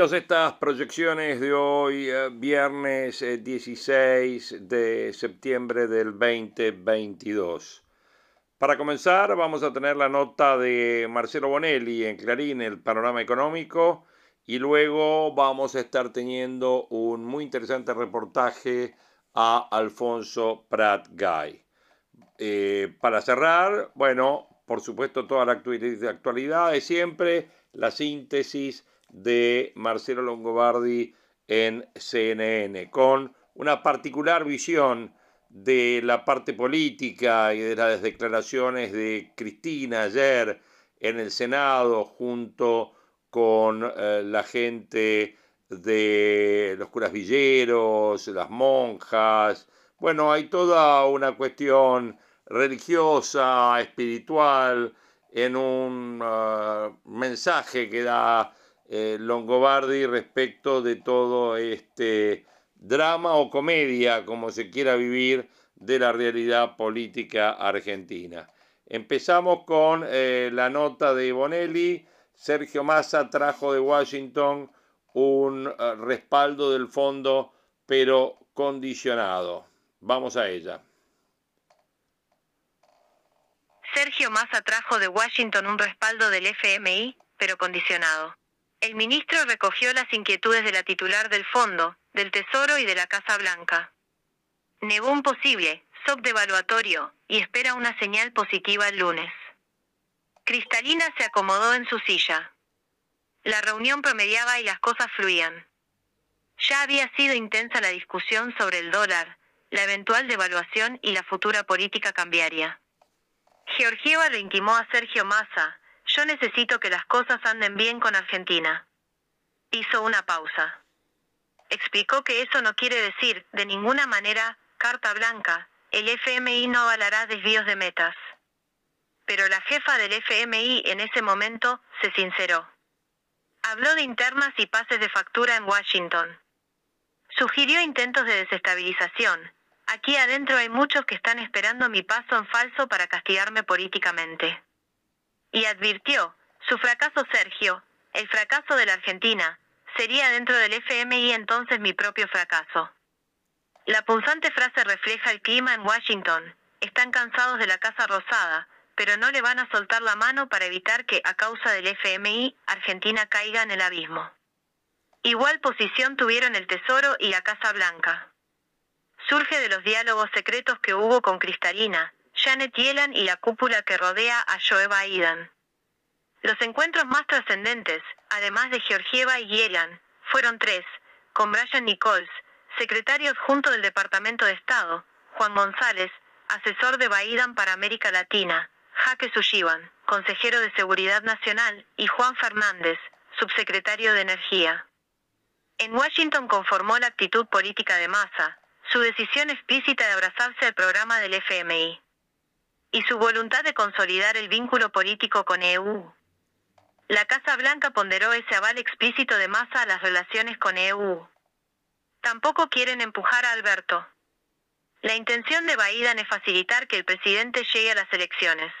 Bienvenidos estas proyecciones de hoy, eh, viernes 16 eh, de septiembre del 2022. Para comenzar, vamos a tener la nota de Marcelo Bonelli en Clarín, el panorama económico, y luego vamos a estar teniendo un muy interesante reportaje a Alfonso Prat Gay. Eh, para cerrar, bueno, por supuesto, toda la actualidad de siempre, la síntesis de Marcelo Longobardi en CNN, con una particular visión de la parte política y de las declaraciones de Cristina ayer en el Senado junto con eh, la gente de los curas villeros, las monjas. Bueno, hay toda una cuestión religiosa, espiritual, en un eh, mensaje que da eh, Longobardi respecto de todo este drama o comedia, como se quiera vivir, de la realidad política argentina. Empezamos con eh, la nota de Bonelli. Sergio Massa trajo de Washington un eh, respaldo del fondo, pero condicionado. Vamos a ella. Sergio Massa trajo de Washington un respaldo del FMI, pero condicionado. El ministro recogió las inquietudes de la titular del Fondo, del Tesoro y de la Casa Blanca. Negó un posible shock devaluatorio y espera una señal positiva el lunes. Cristalina se acomodó en su silla. La reunión promediaba y las cosas fluían. Ya había sido intensa la discusión sobre el dólar, la eventual devaluación y la futura política cambiaria. Georgieva le intimó a Sergio Massa, yo necesito que las cosas anden bien con Argentina. Hizo una pausa. Explicó que eso no quiere decir, de ninguna manera, carta blanca, el FMI no avalará desvíos de metas. Pero la jefa del FMI en ese momento se sinceró. Habló de internas y pases de factura en Washington. Sugirió intentos de desestabilización. Aquí adentro hay muchos que están esperando mi paso en falso para castigarme políticamente y advirtió, su fracaso Sergio, el fracaso de la Argentina, sería dentro del FMI entonces mi propio fracaso. La punzante frase refleja el clima en Washington. Están cansados de la Casa Rosada, pero no le van a soltar la mano para evitar que, a causa del FMI, Argentina caiga en el abismo. Igual posición tuvieron el Tesoro y la Casa Blanca. Surge de los diálogos secretos que hubo con Cristalina, Janet Yellen y la cúpula que rodea a Joe Biden. Los encuentros más trascendentes, además de Georgieva y Yellen, fueron tres, con Brian Nichols, secretario adjunto del Departamento de Estado, Juan González, asesor de Biden para América Latina, Jaque Sushivan, consejero de Seguridad Nacional, y Juan Fernández, subsecretario de Energía. En Washington conformó la actitud política de Massa, su decisión explícita de abrazarse al programa del FMI y su voluntad de consolidar el vínculo político con EU. La Casa Blanca ponderó ese aval explícito de masa a las relaciones con EU. Tampoco quieren empujar a Alberto. La intención de Biden es facilitar que el presidente llegue a las elecciones.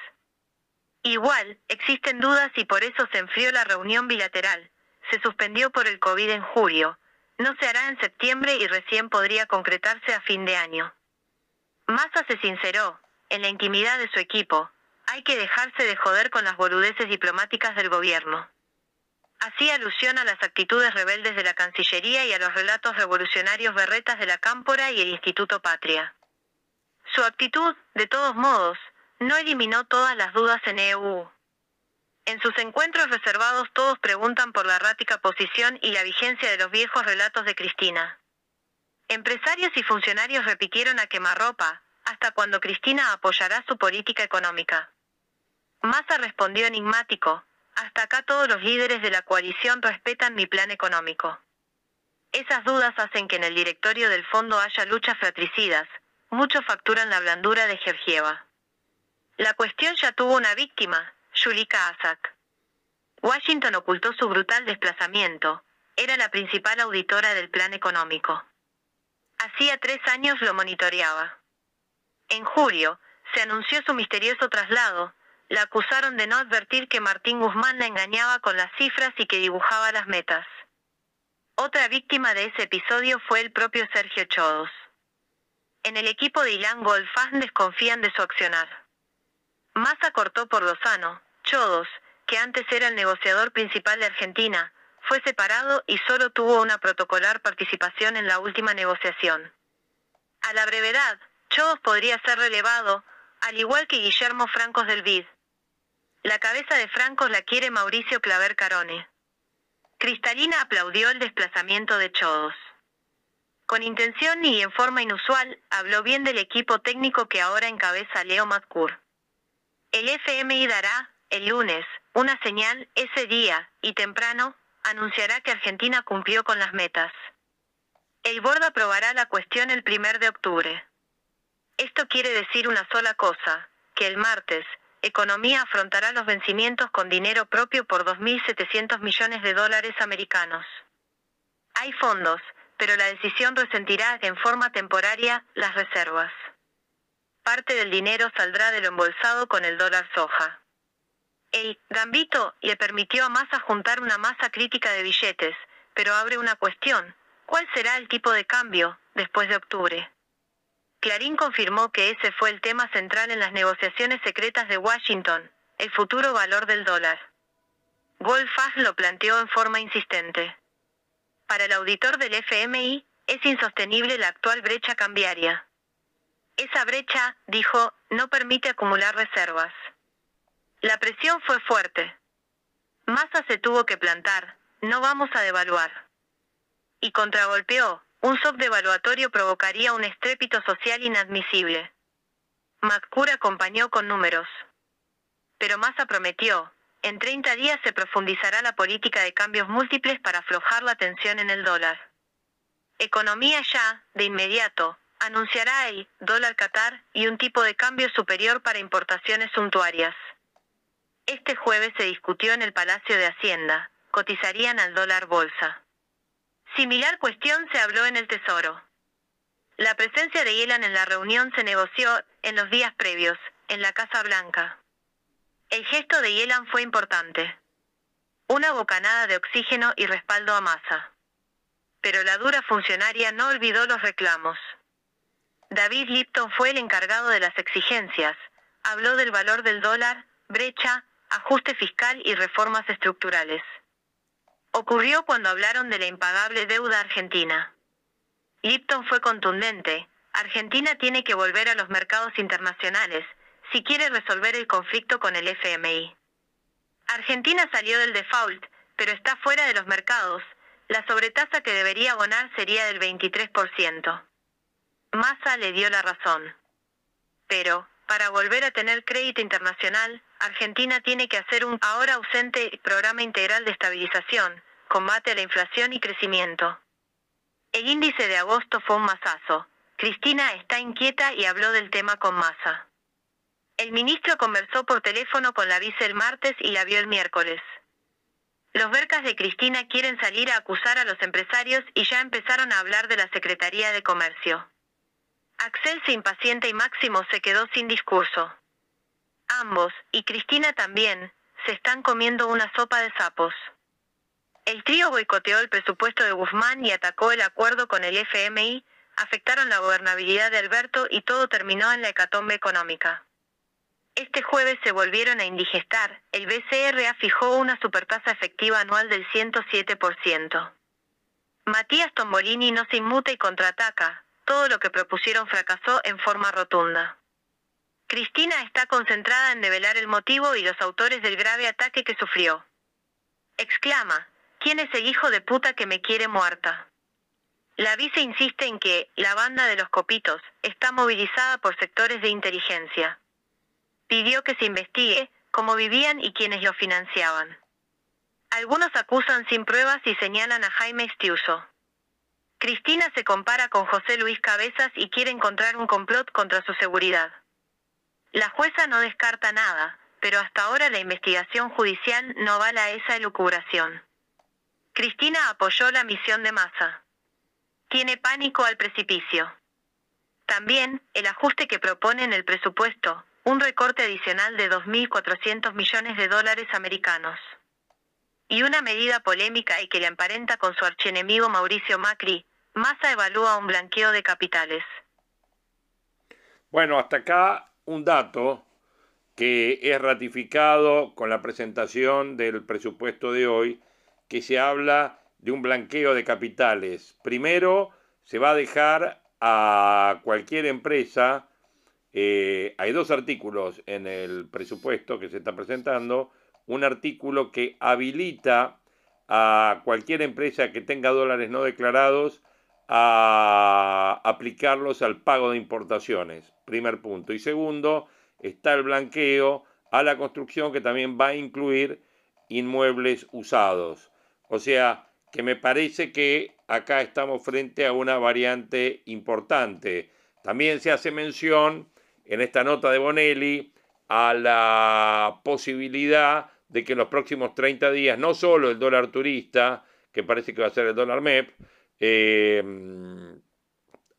Igual, existen dudas y por eso se enfrió la reunión bilateral. Se suspendió por el COVID en julio. No se hará en septiembre y recién podría concretarse a fin de año. Massa se sinceró, en la intimidad de su equipo, hay que dejarse de joder con las boludeces diplomáticas del gobierno. Hacía alusión a las actitudes rebeldes de la Cancillería y a los relatos revolucionarios berretas de la Cámpora y el Instituto Patria. Su actitud, de todos modos, no eliminó todas las dudas en EU. En sus encuentros reservados todos preguntan por la errática posición y la vigencia de los viejos relatos de Cristina. Empresarios y funcionarios repitieron a quemarropa, hasta cuando Cristina apoyará su política económica. Massa respondió enigmático, hasta acá todos los líderes de la coalición respetan mi plan económico. Esas dudas hacen que en el directorio del fondo haya luchas fratricidas, muchos facturan la blandura de Georgieva. La cuestión ya tuvo una víctima, Yulika Asak. Washington ocultó su brutal desplazamiento, era la principal auditora del plan económico. Hacía tres años lo monitoreaba. En julio, se anunció su misterioso traslado, la acusaron de no advertir que Martín Guzmán la engañaba con las cifras y que dibujaba las metas. Otra víctima de ese episodio fue el propio Sergio Chodos. En el equipo de Ilan Golfán desconfían de su accionar. Massa cortó por Lozano, Chodos, que antes era el negociador principal de Argentina, fue separado y solo tuvo una protocolar participación en la última negociación. A la brevedad, Chodos podría ser relevado, al igual que Guillermo Francos del Vid. La cabeza de Francos la quiere Mauricio Claver Carone. Cristalina aplaudió el desplazamiento de Chodos. Con intención y en forma inusual, habló bien del equipo técnico que ahora encabeza Leo Matcour. El FMI dará, el lunes, una señal ese día, y temprano, anunciará que Argentina cumplió con las metas. El Board aprobará la cuestión el primer de octubre. Esto quiere decir una sola cosa, que el martes, Economía afrontará los vencimientos con dinero propio por 2.700 millones de dólares americanos. Hay fondos, pero la decisión resentirá en forma temporaria las reservas. Parte del dinero saldrá de lo embolsado con el dólar soja. El Gambito le permitió a Massa juntar una masa crítica de billetes, pero abre una cuestión. ¿Cuál será el tipo de cambio después de octubre? Clarín confirmó que ese fue el tema central en las negociaciones secretas de Washington, el futuro valor del dólar. Goldfast lo planteó en forma insistente. Para el auditor del FMI, es insostenible la actual brecha cambiaria. Esa brecha, dijo, no permite acumular reservas. La presión fue fuerte. Massa se tuvo que plantar, no vamos a devaluar. Y contragolpeó, un shock devaluatorio provocaría un estrépito social inadmisible. Maccour acompañó con números. Pero Massa prometió, en 30 días se profundizará la política de cambios múltiples para aflojar la tensión en el dólar. Economía ya, de inmediato, anunciará el dólar Qatar y un tipo de cambio superior para importaciones suntuarias. Este jueves se discutió en el Palacio de Hacienda, cotizarían al dólar bolsa. Similar cuestión se habló en el Tesoro. La presencia de Yelan en la reunión se negoció en los días previos, en la Casa Blanca. El gesto de Yelan fue importante. Una bocanada de oxígeno y respaldo a masa. Pero la dura funcionaria no olvidó los reclamos. David Lipton fue el encargado de las exigencias, habló del valor del dólar, brecha, ajuste fiscal y reformas estructurales. Ocurrió cuando hablaron de la impagable deuda argentina. Lipton fue contundente. Argentina tiene que volver a los mercados internacionales si quiere resolver el conflicto con el FMI. Argentina salió del default, pero está fuera de los mercados. La sobretasa que debería abonar sería del 23%. Massa le dio la razón. Pero, para volver a tener crédito internacional, Argentina tiene que hacer un ahora ausente programa integral de estabilización, combate a la inflación y crecimiento. El índice de agosto fue un masazo. Cristina está inquieta y habló del tema con Massa. El ministro conversó por teléfono con la vice el martes y la vio el miércoles. Los vercas de Cristina quieren salir a acusar a los empresarios y ya empezaron a hablar de la Secretaría de Comercio. Axel se impacienta y Máximo se quedó sin discurso. Ambos, y Cristina también, se están comiendo una sopa de sapos. El trío boicoteó el presupuesto de Guzmán y atacó el acuerdo con el FMI, afectaron la gobernabilidad de Alberto y todo terminó en la hecatombe económica. Este jueves se volvieron a indigestar, el BCRA fijó una supertasa efectiva anual del 107%. Matías Tombolini no se inmuta y contraataca, todo lo que propusieron fracasó en forma rotunda. Cristina está concentrada en develar el motivo y los autores del grave ataque que sufrió. Exclama, ¿quién es el hijo de puta que me quiere muerta? La vice insiste en que la banda de los copitos está movilizada por sectores de inteligencia. Pidió que se investigue cómo vivían y quiénes lo financiaban. Algunos acusan sin pruebas y señalan a Jaime Estiuso. Cristina se compara con José Luis Cabezas y quiere encontrar un complot contra su seguridad. La jueza no descarta nada, pero hasta ahora la investigación judicial no vala a esa elucubración. Cristina apoyó la misión de Massa. Tiene pánico al precipicio. También, el ajuste que propone en el presupuesto, un recorte adicional de 2.400 millones de dólares americanos. Y una medida polémica y que le emparenta con su archienemigo Mauricio Macri, Massa evalúa un blanqueo de capitales. Bueno, hasta acá un dato que es ratificado con la presentación del presupuesto de hoy, que se habla de un blanqueo de capitales. Primero, se va a dejar a cualquier empresa, eh, hay dos artículos en el presupuesto que se está presentando, un artículo que habilita a cualquier empresa que tenga dólares no declarados a aplicarlos al pago de importaciones, primer punto. Y segundo, está el blanqueo a la construcción que también va a incluir inmuebles usados. O sea, que me parece que acá estamos frente a una variante importante. También se hace mención en esta nota de Bonelli a la posibilidad de que en los próximos 30 días no solo el dólar turista, que parece que va a ser el dólar MEP, eh,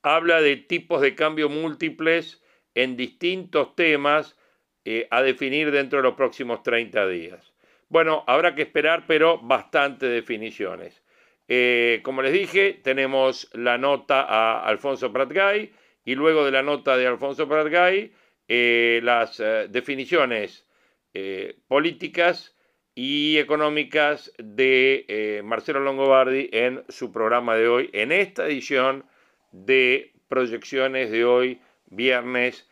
habla de tipos de cambio múltiples en distintos temas eh, a definir dentro de los próximos 30 días. Bueno, habrá que esperar, pero bastante definiciones. Eh, como les dije, tenemos la nota a Alfonso Pratgay y luego de la nota de Alfonso Pratgay, las definiciones políticas y económicas de eh, Marcelo Longobardi en su programa de hoy, en esta edición de proyecciones de hoy, viernes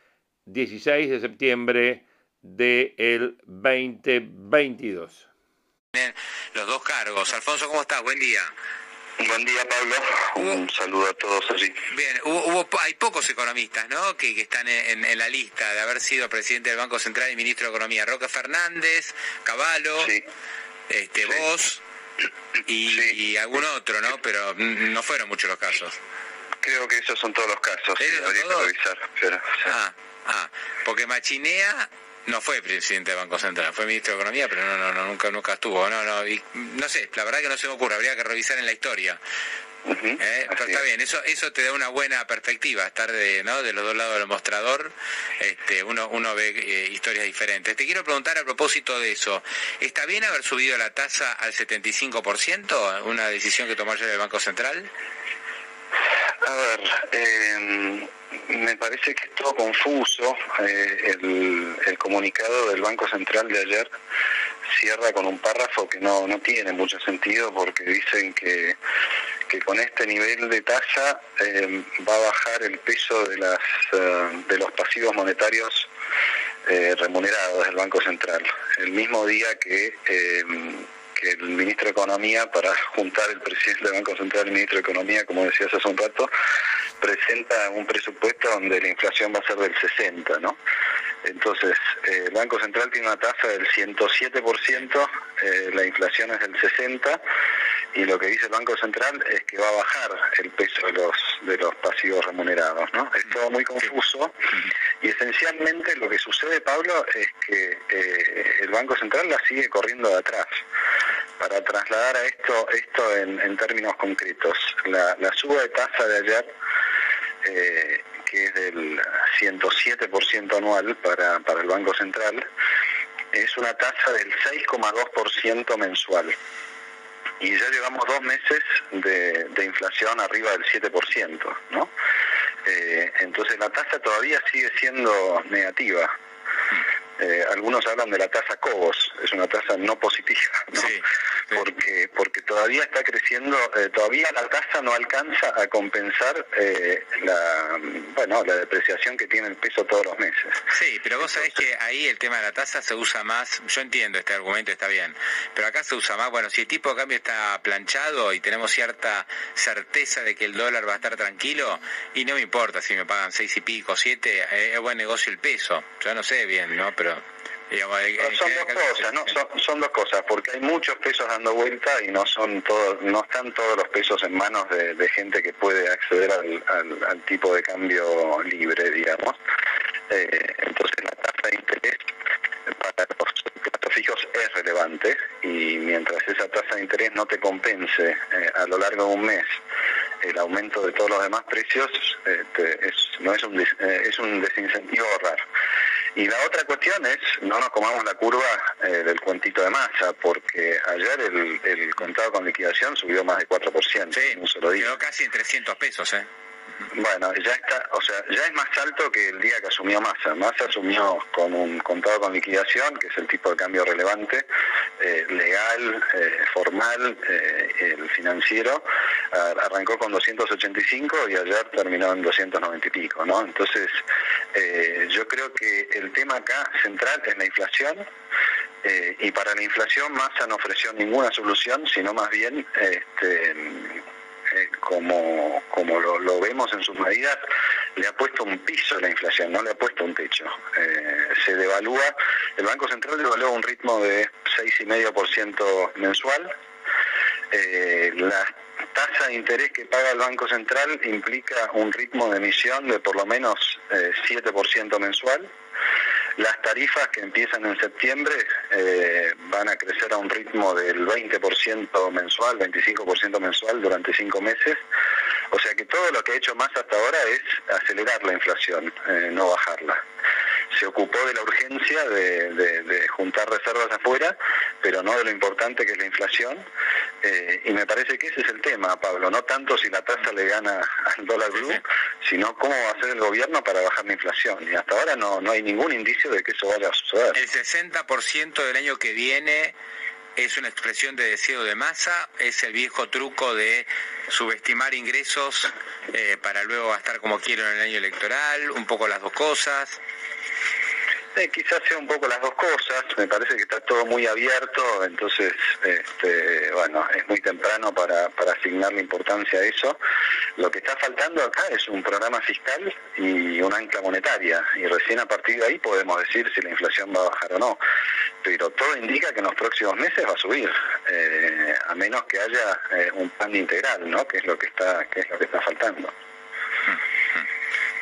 16 de septiembre del 2022. Los dos cargos. Alfonso, ¿cómo estás? Buen día. Buen día, Pablo. Un saludo a todos allí. Bien, hubo, hay pocos economistas ¿no? que, están en, la lista de haber sido presidente del Banco Central y ministro de Economía. Roque Fernández, Caballo, este, vos y, algún otro, ¿no? Pero no fueron muchos los casos. Creo que esos son todos los casos. habría que revisar. ah, ah, porque Machinea no fue presidente del Banco Central, fue ministro de Economía, pero no, no, no nunca, nunca estuvo. No, no, no sé, la verdad que no se me ocurre, habría que revisar en la historia. ¿Eh? pero está bien, eso, eso te da una buena perspectiva, estar de, ¿no? de los dos lados del mostrador, este, uno, uno ve eh, historias diferentes. Te quiero preguntar a propósito de eso, ¿está bien haber subido la tasa al 75%, una decisión que tomó ayer el Banco Central? A ver, eh, me parece que es todo confuso. Eh, el, comunicado del Banco Central de ayer cierra con un párrafo que no, no tiene mucho sentido porque dicen que, que con este nivel de tasa eh, va a bajar el peso de, las, eh, de los pasivos monetarios remunerados del Banco Central. El mismo día que que el ministro de Economía, para juntar el presidente del Banco Central y el ministro de Economía, como decías hace un rato, presenta un presupuesto donde la inflación va a ser del 60, ¿no? Entonces, eh, el Banco Central tiene una tasa del 107%, eh, la inflación es del 60%, y lo que dice el Banco Central es que va a bajar el peso de los, de los pasivos remunerados, ¿no? Es todo muy confuso, y esencialmente lo que sucede, Pablo, es que eh, el Banco Central la sigue corriendo de atrás para trasladar a esto esto en, términos concretos. La, suba de tasa de ayer, eh, que es del 107% anual para, el Banco Central, es una tasa del 6,2% mensual. Y ya llevamos dos meses de, inflación arriba del 7%, ¿no? Eh, entonces la tasa todavía sigue siendo negativa. Eh, algunos hablan de la tasa Cobos, es una tasa no positiva, ¿no? porque porque todavía está creciendo, eh, todavía la tasa no alcanza a compensar eh, la bueno la depreciación que tiene el peso todos los meses. Sí, pero vos sabés que ahí el tema de la tasa se usa más, yo entiendo este argumento, está bien, pero acá se usa más, bueno, si el tipo de cambio está planchado y tenemos cierta certeza de que el dólar va a estar tranquilo, y no me importa si me pagan seis y pico, siete, eh, es buen negocio el peso, yo no sé bien, ¿no? Pero son dos cosas, ¿no? Son, dos cosas, porque hay muchos pesos dando vuelta y no son todos, no están todos los pesos en manos de, gente que puede acceder al, tipo de cambio libre, digamos. Eh, entonces la tasa de interés para los plazos fijos es relevante y mientras esa tasa de interés no te compense eh, a lo largo de un mes el aumento de todos los demás precios, eh, no es un, es un desincentivo ahorrar. Y la otra cuestión es, no nos comamos la curva eh, del cuentito de masa, porque ayer el, contado con liquidación subió más de 4% sí, un solo día. Quedó casi en 300 pesos, ¿eh? Bueno, ya está, o sea, ya es más alto que el día que asumió Massa. Massa asumió con un contado con liquidación, que es el tipo de cambio relevante, eh, legal, eh, formal, eh, el financiero, arrancó con 285 y ayer terminó en 290 y pico, ¿no? Entonces, yo creo que el tema acá central es la inflación. y para la inflación Massa no ofreció ninguna solución, sino más bien este, eh, como, como lo, vemos en sus medidas, le ha puesto un piso a la inflación, no le ha puesto un techo. Eh, se devalúa, el Banco Central devalúa un ritmo de 6,5% mensual. Eh, la tasa de interés que paga el Banco Central implica un ritmo de emisión de por lo menos 7% mensual. Las tarifas que empiezan en septiembre eh, van a crecer a un ritmo del 20% mensual, 25% mensual durante cinco meses. O sea que todo lo que ha hecho más hasta ahora es acelerar la inflación, eh, no bajarla se ocupó de la urgencia de, juntar reservas afuera, pero no de lo importante que es la inflación. Eh, y me parece que ese es el tema, Pablo, no tanto si la tasa le gana al dólar blue, sino cómo va a hacer el gobierno para bajar la inflación. Y hasta ahora no, no hay ningún indicio de que eso vaya a suceder. El 60% del año que viene es una expresión de deseo de masa, es el viejo truco de subestimar ingresos eh, para luego gastar como quiero en el año electoral, un poco las dos cosas. Eh, quizás sea un poco las dos cosas, me parece que está todo muy abierto, entonces, este, bueno, es muy temprano para, para asignarle importancia a eso. Lo que está faltando acá es un programa fiscal y una ancla monetaria, y recién a partir de ahí podemos decir si la inflación va a bajar o no. Pero todo indica que en los próximos meses va a subir, eh, a menos que haya eh, un plan integral, ¿no? Que es lo que está, que es lo que está faltando.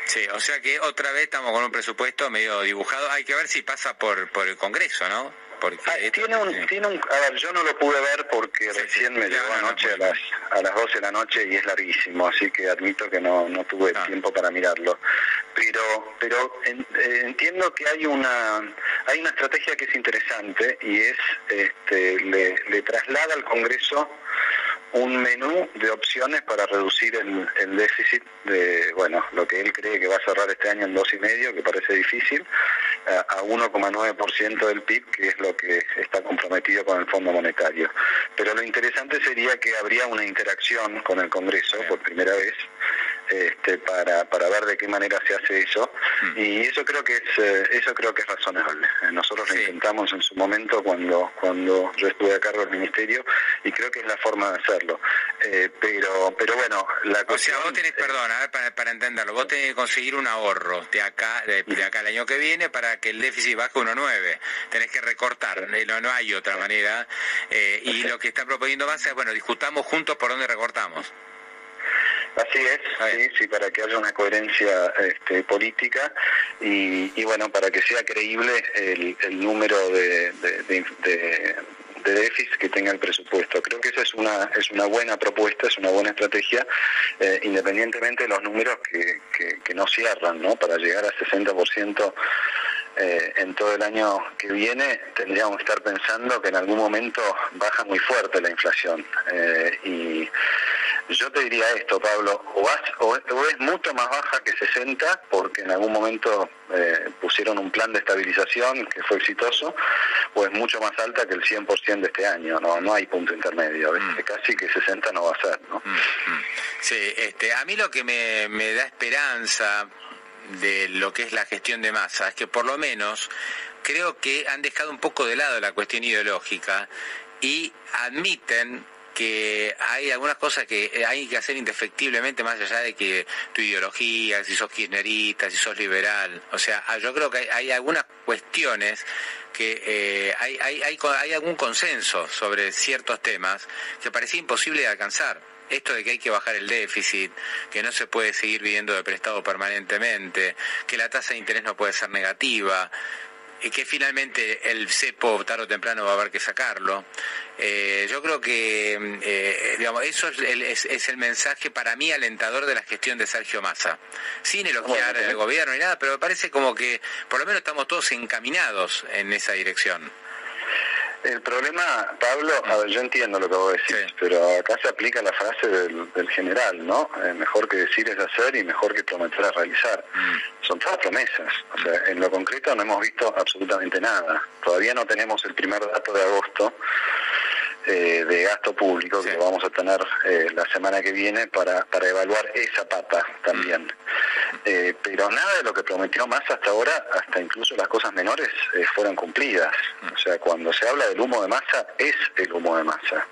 Sí, o sea que otra vez estamos con un presupuesto medio dibujado. Hay que ver si pasa por, por el Congreso, ¿no? Porque ah, tiene, un, tiene un, a ver, yo no lo pude ver porque recién me llegó anoche a las, a las 12 de la noche y es larguísimo, así que admito que no, no tuve ah. tiempo para mirarlo. Pero, pero eh, entiendo que hay una, hay una estrategia que es interesante y es, este, le, le traslada al Congreso un menú de opciones para reducir el, déficit de, bueno, lo que él cree que va a cerrar este año en dos y medio, que parece difícil, a 1,9% del PIB, que es lo que está comprometido con el Fondo Monetario. Pero lo interesante sería que habría una interacción con el Congreso por primera vez este, para, para ver de qué manera se hace eso. Mm. y eso creo que es eh, eso creo que es razonable. Eh, nosotros lo intentamos en su momento cuando cuando yo estuve a cargo del ministerio y creo que es la forma de hacerlo. Eh, pero pero bueno la cuestión o sea vos tenés perdón a ver, para, para, entenderlo vos tenés que conseguir un ahorro de acá de, acá el año que viene para que el déficit baje 1,9 tenés que recortar no, no hay otra manera y lo que está proponiendo más es bueno discutamos juntos por dónde recortamos Así es, sí, sí, para que haya una coherencia este, política y, bueno, para que sea creíble el, número de, de, déficit que tenga el presupuesto. Creo que esa es una, es una buena propuesta, es una buena estrategia, eh, independientemente de los números que, que, no cierran, ¿no? Para llegar a 60% eh, en todo el año que viene tendríamos que estar pensando que en algún momento baja muy fuerte la inflación. Eh, y yo te diría esto, Pablo, o, es mucho más baja que 60, porque en algún momento eh, pusieron un plan de estabilización que fue exitoso, o es mucho más alta que el 100% de este año, no no hay punto intermedio, mm. casi que 60 no va a ser. ¿no? Mm, mm. Sí, este, a mí lo que me, me da esperanza de lo que es la gestión de masa es que por lo menos creo que han dejado un poco de lado la cuestión ideológica y admiten que hay algunas cosas que eh, hay que hacer indefectiblemente más allá de que tu ideología, si sos kirchnerista, si sos liberal, o sea, ah, yo creo que hay, algunas cuestiones que eh, hay, hay, hay, hay algún consenso sobre ciertos temas que parecía imposible de alcanzar. Esto de que hay que bajar el déficit, que no se puede seguir viviendo de prestado permanentemente, que la tasa de interés no puede ser negativa, y que finalmente el cepo tarde o temprano va a haber que sacarlo. Eh, yo creo que eh, digamos, eso es el, es, el, mensaje para mí alentador de la gestión de Sergio Massa. Sin elogiar el gobierno ni nada, pero me parece como que por lo menos estamos todos encaminados en esa dirección. El problema, Pablo, a ver, yo entiendo lo que vos decís, pero acá se aplica la frase del, general, ¿no? Eh, mejor que decir es hacer y mejor que prometer es realizar. Mm. Son todas promesas. O sea, en lo concreto no hemos visto absolutamente nada. Todavía no tenemos el primer dato de agosto eh, de gasto público que vamos a tener eh, la semana que viene para, para evaluar esa pata también. Mm. Eh, pero nada de lo que prometió más hasta ahora, hasta incluso las cosas menores, eh, fueron cumplidas. Mm. O sea, cuando se habla del humo de masa, es el humo de masa.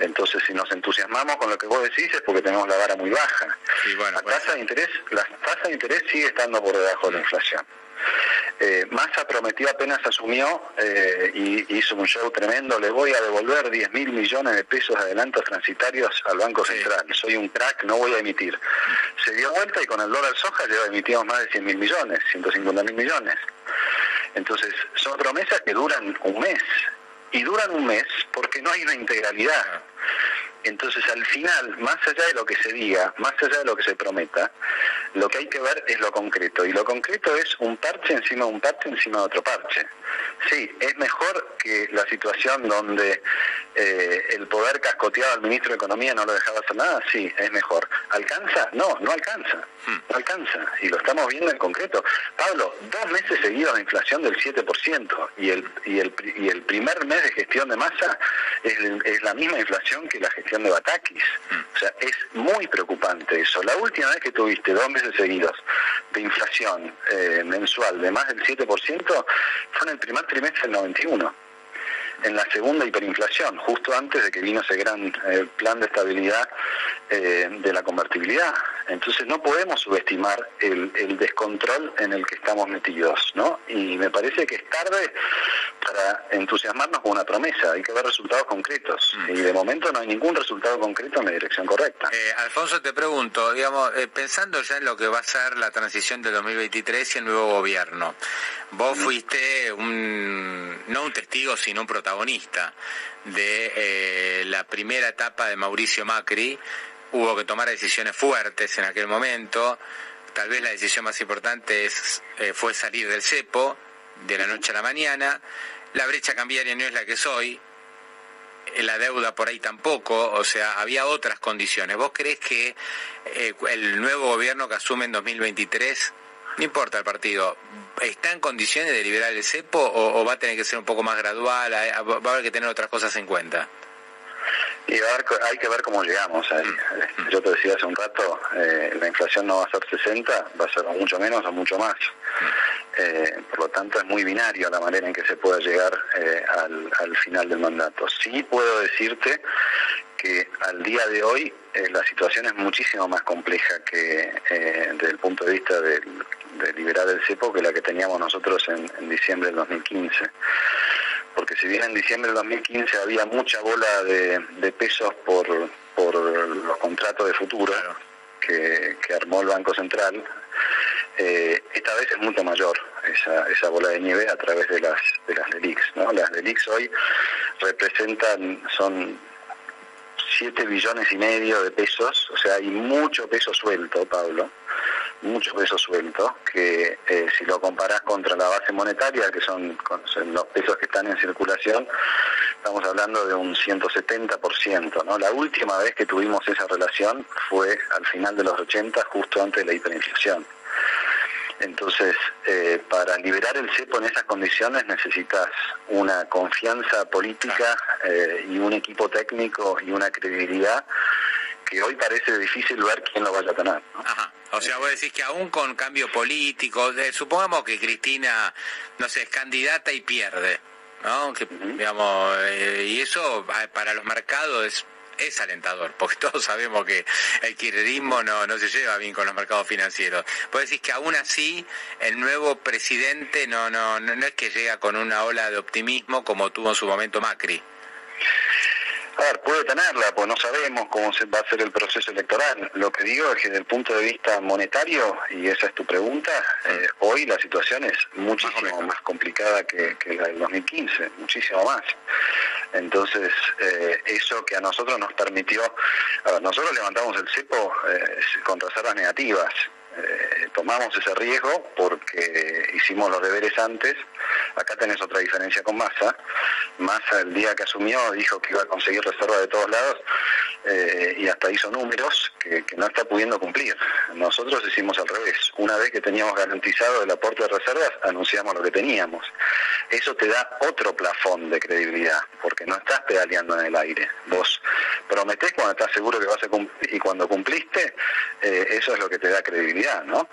Entonces, si nos entusiasmamos con lo que vos decís, es porque tenemos la vara muy baja. la, tasa de interés, la tasa de interés sigue estando por debajo de la inflación. Eh, Massa prometió apenas asumió eh, y hizo un show tremendo, le voy a devolver 10 mil millones de pesos de adelantos transitarios al Banco Central, soy un crack, no voy a emitir. Se dio vuelta y con el dólar soja ya emitimos más de 100 mil millones, 150 mil millones. Entonces, son promesas que duran un mes, y duran un mes porque no hay una integralidad. Entonces, al final, más allá de lo que se diga, más allá de lo que se prometa, lo que hay que ver es lo concreto. Y lo concreto es un parche encima de un parche encima de otro parche. Sí, es mejor que la situación donde eh, el poder cascoteaba al ministro de Economía no lo dejaba hacer nada. Sí, es mejor. ¿Alcanza? No, no alcanza. Hmm. No alcanza. Y lo estamos viendo en concreto. Pablo, dos meses seguidos de inflación del 7% y el, y el, y el primer mes de gestión de masa es, es la misma inflación que la gestión de Batakis. O sea, es muy preocupante eso. La última vez que tuviste dos meses seguidos de inflación eh, mensual de más del 7% fue en el primer trimestre del 91 en la segunda hiperinflación, justo antes de que vino ese gran eh, plan de estabilidad eh, de la convertibilidad. Entonces no podemos subestimar el, descontrol en el que estamos metidos, ¿no? Y me parece que es tarde para entusiasmarnos con una promesa, hay que ver resultados concretos. Mm. Y de momento no hay ningún resultado concreto en la dirección correcta. Eh, Alfonso, te pregunto, digamos, pensando ya en lo que va a ser la transición del 2023 y el nuevo gobierno, vos fuiste un, no un testigo, sino un protagonista de eh, la primera etapa de Mauricio Macri, hubo que tomar decisiones fuertes en aquel momento. Tal vez la decisión más importante es, eh, fue salir del cepo de la noche a la mañana. La brecha cambiaria no es la que es hoy. La deuda por ahí tampoco, o sea, había otras condiciones. ¿Vos crees que eh, el nuevo gobierno que asume en 2023, no importa el partido, está en condiciones de liberar el cepo o, va a tener que ser un poco más gradual, va a haber que tener otras cosas en cuenta? Y hay que ver cómo llegamos ahí. Mm. Yo te decía hace un rato, eh, la inflación no va a ser 60, va a ser mucho menos o mucho más. Eh, por lo tanto, es muy binario la manera en que se pueda llegar eh, al, final del mandato. Sí puedo decirte que al día de hoy la situación es muchísimo más compleja que desde el punto de vista de, liberar el cepo que la que teníamos nosotros en, en diciembre del 2015 porque si bien en diciembre del 2015 había mucha bola de, pesos por, los contratos de futuro que, armó el Banco Central, eh, esta vez es mucho mayor esa, esa bola de nieve a través de las de las LELIX. ¿no? Las LELIX hoy representan, son 7 billones y medio de pesos, o sea, hay mucho peso suelto, Pablo mucho peso suelto, que eh, si lo comparás contra la base monetaria, que son, los pesos que están en circulación, estamos hablando de un 170%. ¿no? La última vez que tuvimos esa relación fue al final de los 80, justo antes de la hiperinflación. Entonces, eh, para liberar el cepo en esas condiciones necesitas una confianza política eh, y un equipo técnico y una credibilidad que hoy parece difícil ver quién lo vaya a tener. Ajá. O sea, vos decís que aún con cambio político, supongamos que Cristina, no sé, es candidata y pierde, ¿no? Que, digamos, eh, y eso para los mercados es es alentador, porque todos sabemos que el kirchnerismo no, no se lleva bien con los mercados financieros. Vos decís que aún así el nuevo presidente no, no, no es que llega con una ola de optimismo como tuvo en su momento Macri. A ver, puede tenerla, pues no sabemos cómo se va a ser el proceso electoral. Lo que digo es que desde el punto de vista monetario, y esa es tu pregunta, eh, hoy la situación es muchísimo más, complicada que, la del 2015, muchísimo más. Entonces, eh, eso que a nosotros nos permitió, a ver, nosotros levantamos el cepo eh, con reservas negativas, eh, tomamos ese riesgo porque hicimos los deberes antes. Acá tenés otra diferencia con Massa. Massa el día que asumió dijo que iba a conseguir reserva de todos lados eh, y hasta hizo números que, no está pudiendo cumplir. Nosotros hicimos al revés. Una vez que teníamos garantizado el aporte de reservas, anunciamos lo que teníamos. Eso te da otro plafón de credibilidad, porque no estás pedaleando en el aire. Vos prometés cuando estás seguro que vas a cumplir y cuando cumpliste, eh, eso es lo que te da credibilidad. ¿no?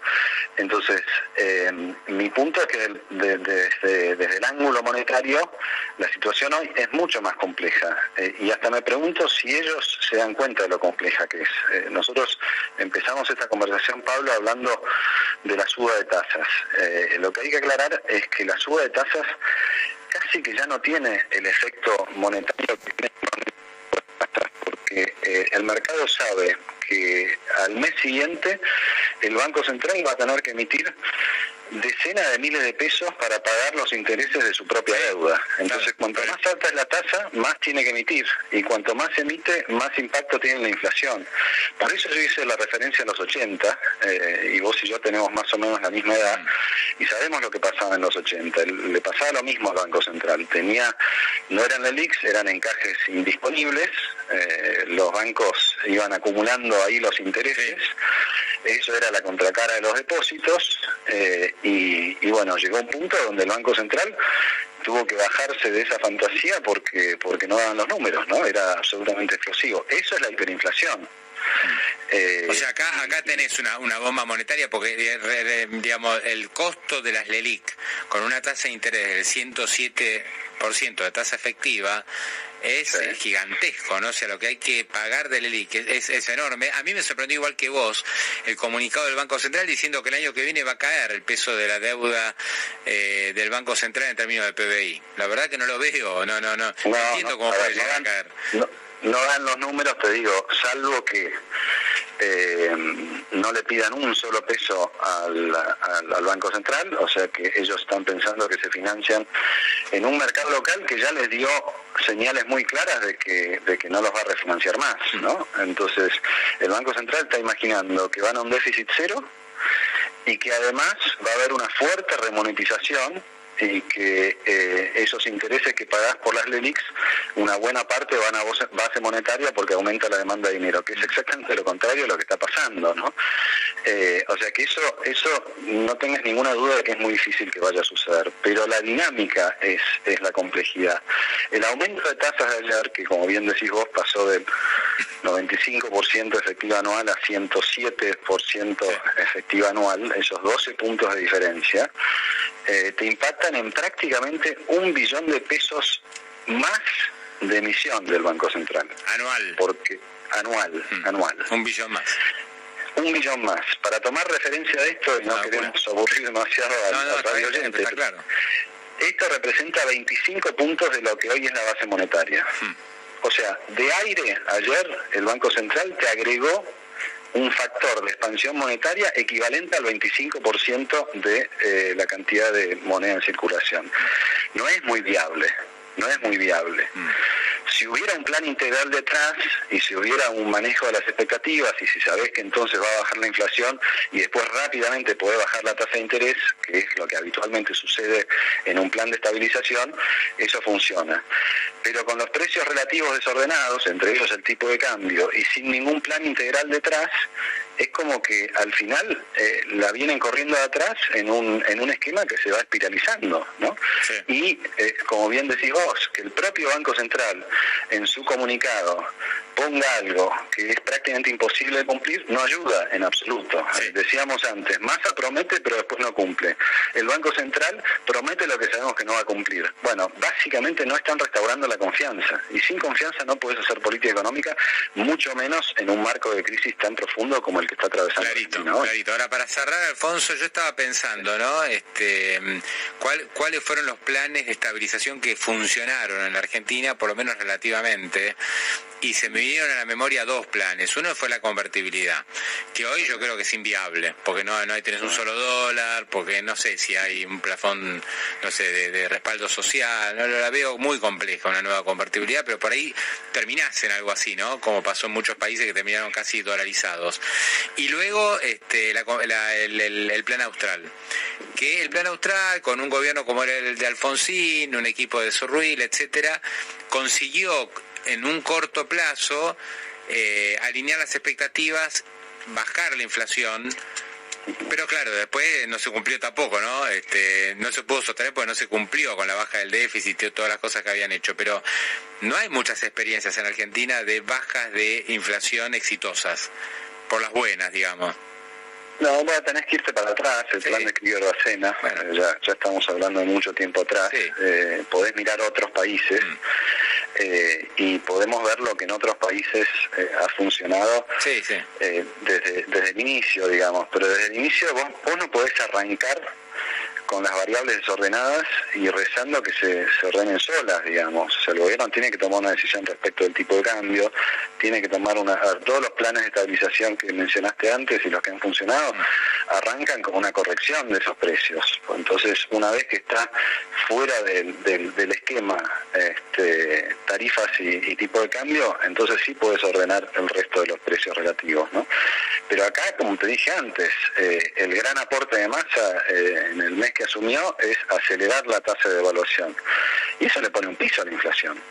Entonces, eh, mi punto es que desde, el ángulo monetario la situación hoy es mucho más compleja eh, y hasta me pregunto si ellos se dan cuenta de lo compleja que es. Eh, nosotros empezamos esta conversación, Pablo, hablando de la suba de tasas. lo que hay que aclarar es que la suba de tasas casi que ya no tiene el efecto monetario que tiene porque el mercado sabe que al mes siguiente el Banco Central va a tener que emitir decenas de miles de pesos para pagar los intereses de su propia deuda. Entonces, cuanto más alta es la tasa, más tiene que emitir. Y cuanto más emite, más impacto tiene la inflación. Por eso yo hice la referencia a los 80, eh, y vos y yo tenemos más o menos la misma edad, y sabemos lo que pasaba en los 80. Le pasaba lo mismo al Banco Central. Tenía, no eran LELIX, eran encajes indisponibles, eh, los bancos iban acumulando ahí los intereses, eso era la contracara de los depósitos, eh, y, bueno, llegó un punto donde el Banco Central tuvo que bajarse de esa fantasía porque porque no daban los números, ¿no? Era absolutamente explosivo. Eso es la hiperinflación. Eh, o sea, acá, acá tenés una, una bomba monetaria porque, eh, digamos, el costo de las LELIC con una tasa de interés del 107% de tasa efectiva es gigantesco, ¿no? O sea, lo que hay que pagar del LELIC es, es, enorme. A mí me sorprendió igual que vos el comunicado del Banco Central diciendo que el año que viene va a caer el peso de la deuda eh, del Banco Central en términos de PBI. La verdad que no lo veo, no, no, no, no, entiendo cómo puede llegar a caer no dan los números, te digo, salvo que eh, no le pidan un solo peso al, al, Banco Central, o sea que ellos están pensando que se financian en un mercado local que ya les dio señales muy claras de que, de que no los va a refinanciar más, ¿no? Entonces, el Banco Central está imaginando que van a un déficit cero y que además va a haber una fuerte remonetización y que eh, esos intereses que pagás por las LELIX, una buena parte van a base monetaria porque aumenta la demanda de dinero, que es exactamente lo contrario de lo que está pasando, ¿no? Eh, o sea que eso, eso no tengas ninguna duda de que es muy difícil que vaya a suceder, pero la dinámica es, es la complejidad. El aumento de tasas de ayer, que como bien decís vos, pasó del 95% efectiva anual a 107% efectiva anual, esos 12 puntos de diferencia, eh, te en prácticamente un billón de pesos más de emisión del Banco Central. Anual. Porque anual, mm. anual. Un billón más. Un billón más. Para tomar referencia de esto, y no, queremos aburrir demasiado al, radio oyente, claro. esto representa 25 puntos de lo que hoy es la base monetaria. Mm. O sea, de aire, ayer el Banco Central te agregó un factor de expansión monetaria equivalente al 25% de eh, la cantidad de moneda en circulación. No es muy viable, no es muy viable. Mm. si hubiera un plan integral detrás y si hubiera un manejo de las expectativas y si sabes que entonces va a bajar la inflación y después rápidamente puede bajar la tasa de interés, que es lo que habitualmente sucede en un plan de estabilización, eso funciona. Pero con los precios relativos desordenados, entre ellos el tipo de cambio, y sin ningún plan integral detrás, es como que al final eh, la vienen corriendo de atrás en un, en un esquema que se va espiralizando, ¿no? Y eh, como bien decís vos, que el propio Banco Central en su comunicado ponga algo que es prácticamente imposible de cumplir, no ayuda en absoluto. Decíamos antes, Massa promete pero después no cumple. El Banco Central promete lo que sabemos que no va a cumplir. Bueno, básicamente no están restaurando la confianza y sin confianza no puedes hacer política económica, mucho menos en un marco de crisis tan profundo como el que está atravesando. Clarito, clarito. Ahora, para cerrar, Alfonso, yo estaba pensando, ¿no? Este, ¿Cuáles fueron los planes de estabilización que funcionaron en la Argentina, por lo menos relativamente? Y se me vinieron a la memoria dos planes. Uno fue la convertibilidad, que hoy yo creo que es inviable, porque no, no hay, tenés un solo dólar, porque no sé si hay un plafón, no sé, de, respaldo social, no la veo muy compleja una nueva convertibilidad, pero por ahí terminás en algo así, ¿no? Como pasó en muchos países que terminaron casi dolarizados. Y luego este, el, plan austral. Que el plan austral, con un gobierno como el de Alfonsín, un equipo de Sorruil, etcétera, consiguió en un corto plazo eh, alinear las expectativas, bajar la inflación, pero claro, después no se cumplió tampoco, ¿no? Este, no se pudo sostener porque no se cumplió con la baja del déficit y todas las cosas que habían hecho. Pero no hay muchas experiencias en Argentina de bajas de inflación exitosas por las buenas, digamos. No, bueno, tenés que irte para atrás, el plan de escribió Bacena, eh, ya, ya estamos hablando de mucho tiempo atrás, eh, podés mirar otros países mm. eh, y podemos ver lo que en otros países ha funcionado desde, desde el inicio, digamos, pero desde el inicio vos, vos no podés arrancar con las variables desordenadas y rezando que se, se ordenen solas, digamos. O sea, el gobierno tiene que tomar una decisión respecto del tipo de cambio, tiene que tomar una... Todos los planes de estabilización que mencionaste antes y los que han funcionado arrancan con una corrección de esos precios. Entonces, una vez que está fuera del, del, esquema este, tarifas y, tipo de cambio, entonces sí puedes ordenar el resto de los precios relativos, ¿no? Pero acá, como te dije antes, eh, el gran aporte de masa eh, en el mes que asumió es acelerar la tasa de devaluación. Y eso le pone un piso a la inflación.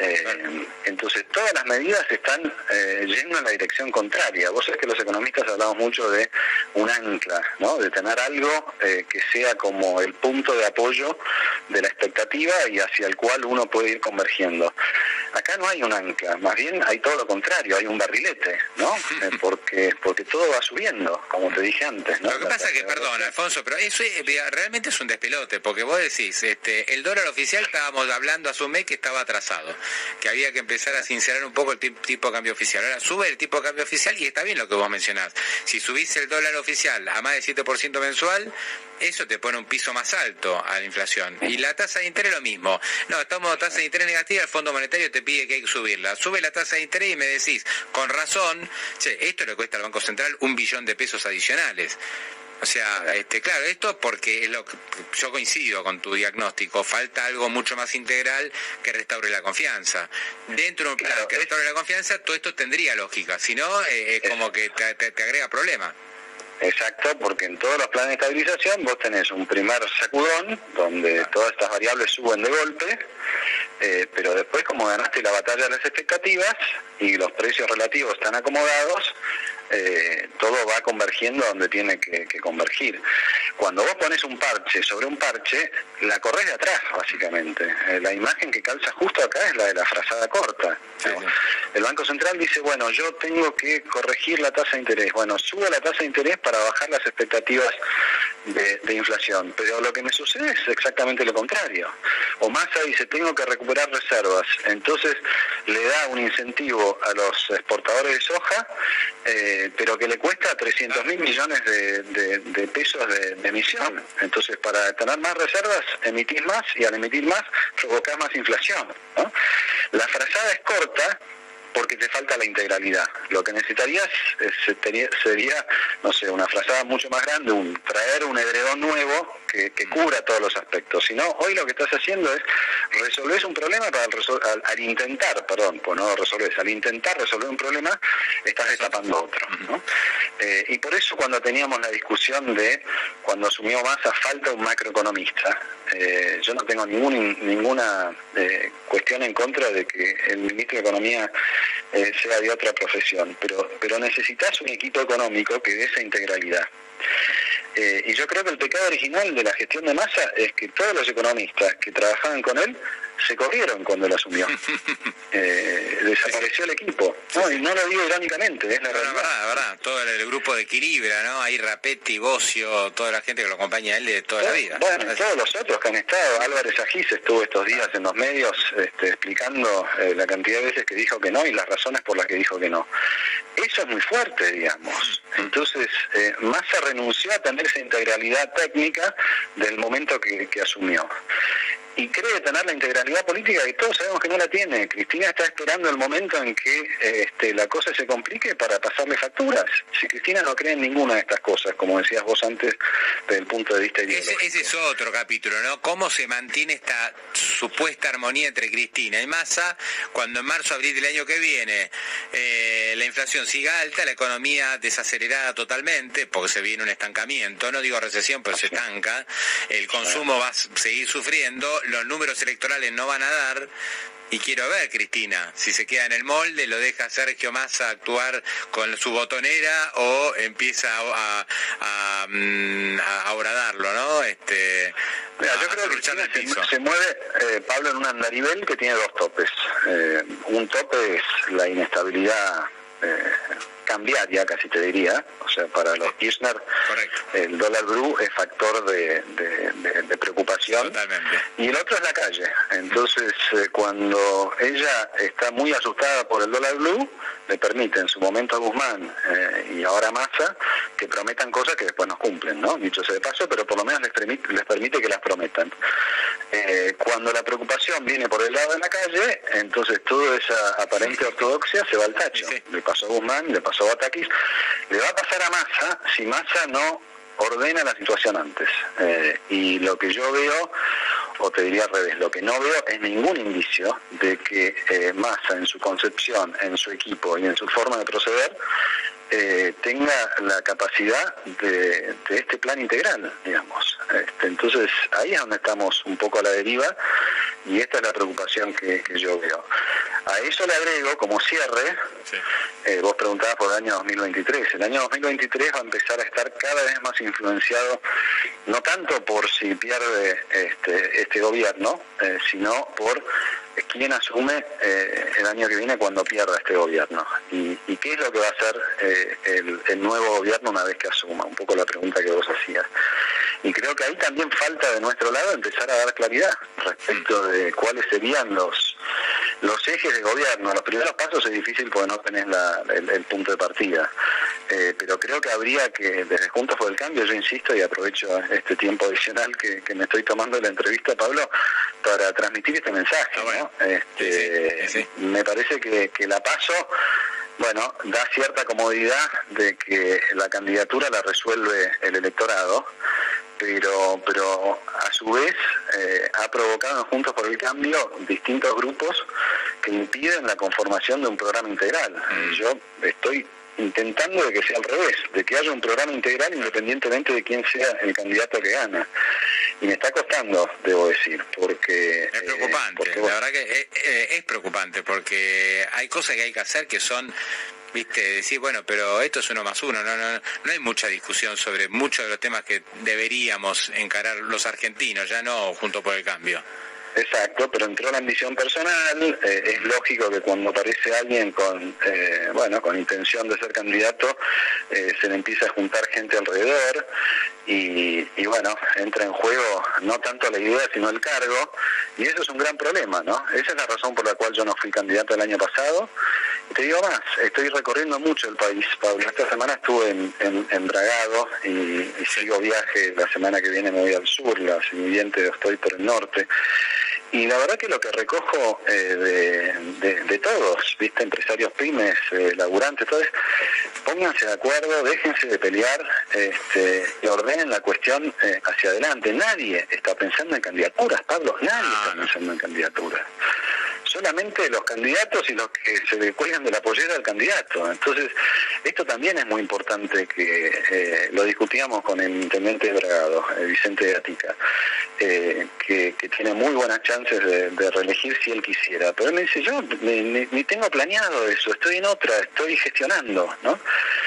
Eh, entonces, todas las medidas están eh, yendo en la dirección contraria. Vos sabés que los economistas hablamos mucho de un ancla, ¿no? de tener algo eh, que sea como el punto de apoyo de la expectativa y hacia el cual uno puede ir convergiendo. Acá no hay un ancla, más bien hay todo lo contrario, hay un barrilete, ¿no? porque, porque todo va subiendo, como te dije antes. ¿no? Lo que pasa es que, perdón, Alfonso, pero eso realmente es un despelote, porque vos decís, este, el dólar oficial estábamos hablando hace un mes que estaba atrasado que había que empezar a sincerar un poco el tipo de cambio oficial. Ahora sube el tipo de cambio oficial y está bien lo que vos mencionás. Si subís el dólar oficial a más de 7% mensual, eso te pone un piso más alto a la inflación. Y la tasa de interés lo mismo. No, estamos tasa de interés negativa, el Fondo Monetario te pide que hay que subirla. Sube la tasa de interés y me decís, con razón, esto le cuesta al Banco Central un billón de pesos adicionales. O sea, este, claro, esto porque lo yo coincido con tu diagnóstico, falta algo mucho más integral que restaure la confianza. Dentro de un plan que restaure la confianza, todo esto tendría lógica, si no, eh, es como que te, agrega problemas. Exacto, porque en todos los planes de estabilización vos tenés un primer sacudón donde todas estas variables suben de golpe, eh, pero después como ganaste la batalla de las expectativas y los precios relativos están acomodados, eh, todo va convergiendo donde tiene que, convergir. Cuando vos pones un parche sobre un parche, la corres de atrás, básicamente. Eh, la imagen que calza justo acá es la de la frazada corta. El Banco Central dice, bueno, yo tengo que corregir la tasa de interés. Bueno, subo la tasa de interés para bajar las expectativas de, inflación, pero lo que me sucede es exactamente lo contrario. O Massa dice, tengo que recuperar reservas, entonces le da un incentivo a los exportadores de soja, eh, pero que le cuesta 300 mil millones de, pesos de, emisión. Entonces, para tener más reservas, emitís más y al emitir más, provocás más inflación. La frazada es corta, porque te falta la integralidad. Lo que necesitarías sería, no sé, una frazada mucho más grande, un traer un edredón nuevo que, cubra todos los aspectos. Si no, hoy lo que estás haciendo es resolver un problema para al, intentar, perdón, pues no resolver, al intentar resolver un problema, estás destapando otro. Eh, y por eso cuando teníamos la discusión de cuando asumió Massa falta un macroeconomista, eh, yo no tengo ningún, ninguna eh, cuestión en contra de que el ministro de Economía sea de otra profesión, pero, pero necesitas un equipo económico que dé esa integralidad. y yo creo que el pecado original de la gestión de Massa es que todos los economistas que trabajaban con él se corrieron cuando lo asumió. Eh, desapareció el equipo. No, y no lo digo irónicamente, es la verdad. verdad, verdad. Todo el, grupo de Equilibra, ¿no? Ahí Rapetti, Bocio, toda la gente que lo acompaña a él de toda la vida. Bueno, todos los otros que han estado. Álvarez Agís estuvo estos días en los medios este, explicando eh, la cantidad de veces que dijo que no y las razones por las que dijo que no. Eso es muy fuerte, digamos. Mm. Entonces, eh, Massa renunció a tener esa integralidad técnica del momento que asumió y cree tener la integralidad política que todos sabemos que no la tiene. Cristina está esperando el momento en que este, la cosa se complique para pasarle facturas. Si Cristina no cree en ninguna de estas cosas, como decías vos antes, desde el punto de vista ideológico. Ese, es otro capítulo, ¿no? ¿Cómo se mantiene esta supuesta armonía entre Cristina y Massa cuando en marzo, abril del año que viene eh, la inflación siga alta, la economía desacelerada totalmente, porque se viene un estancamiento, no digo recesión, pero se estanca, el consumo va a seguir sufriendo, los números electorales no van a dar. Y quiero ver, Cristina, si se queda en el molde, lo deja Sergio Massa actuar con su botonera o empieza a, a, mm, ¿no? Este, yo creo que se, mueve, eh, Pablo, en un andarivel que tiene dos topes. Eh, un tope es la inestabilidad eh, cambiaria, casi te diría. O sea, para los Kirchner el dólar blue es factor de, preocupación. Y el otro es la calle. Entonces, eh, cuando ella está muy asustada por el dólar blue, le permite en su momento a Guzmán eh, y ahora a Massa que prometan cosas que después no cumplen, ¿no? Dicho sea de paso, pero por lo menos les permite, les permite que las prometan. Eh, cuando la preocupación viene por el lado de la calle, entonces toda esa aparente ortodoxia se va al tacho. Le pasó a Guzmán, le pasó a Takis, le va a pasar a Massa si Massa no ordena la situación antes. Eh, y lo que yo veo, o te diría al revés, lo que no veo es ningún indicio de que eh, Massa en su concepción, en su equipo y en su forma de proceder eh, tenga la capacidad de, este plan integral, digamos. Este, entonces ahí es donde estamos un poco a la deriva y esta es la preocupación que, yo veo. A eso le agrego como cierre, eh, vos preguntabas por el año 2023, el año 2023 va a empezar a estar cada vez más influenciado, no tanto por si pierde este, este gobierno, eh, sino por quién asume eh, el año que viene cuando pierda este gobierno y, qué es lo que va a hacer eh, el, nuevo gobierno una vez que asuma, un poco la pregunta que vos hacías. Y creo que ahí también falta de nuestro lado empezar a dar claridad respecto de cuáles serían los los ejes de gobierno. Los primeros pasos es difícil porque no tenés el, punto de partida. Eh, pero creo que habría que, desde Juntos por el Cambio, yo insisto y aprovecho este tiempo adicional que, me estoy tomando de la entrevista, Pablo, para transmitir este mensaje. Ah, este, me parece que, que la paso bueno, da cierta comodidad de que la candidatura la resuelve el electorado, pero, pero a su vez eh, ha provocado Juntos por el Cambio distintos grupos que impiden la conformación de un programa integral. Mm. Yo estoy intentando de que sea al revés, de que haya un programa integral independientemente de quién sea el candidato que gana. Y me está costando, debo decir, porque... Es preocupante, la verdad que es, es, preocupante, porque hay cosas que hay que hacer que son viste, decir, bueno, pero esto es uno más uno, no, no, no hay mucha discusión sobre muchos de los temas que deberíamos encarar los argentinos, ya no junto por el cambio. Exacto, pero entró la ambición personal. Eh, es lógico que cuando aparece alguien con, eh, bueno, con intención de ser candidato, eh, se le empieza a juntar gente alrededor y, y, bueno, entra en juego no tanto la idea sino el cargo y eso es un gran problema, ¿no? Esa es la razón por la cual yo no fui candidato el año pasado. Y te digo más, estoy recorriendo mucho el país, Pablo. Esta semana estuve en, en, Bragado y, sigo viaje. La semana que viene me voy al sur, la siguiente estoy por el norte y la verdad que lo que recojo eh, de, todos, viste, empresarios pymes, eh, laburantes, todo pónganse de acuerdo, déjense de pelear este, y ordenen la cuestión eh, hacia adelante. Nadie está pensando en candidaturas, Pablo, nadie está pensando en candidaturas solamente los candidatos y los que se le cuelgan de la pollera al candidato. Entonces, esto también es muy importante que eh, lo discutíamos con el intendente de Bragado, eh, Vicente Gatica, eh, que, tiene muy buenas chances de, reelegir si él quisiera. Pero él me dice, yo ni, tengo planeado eso, estoy en otra, estoy gestionando, ¿no?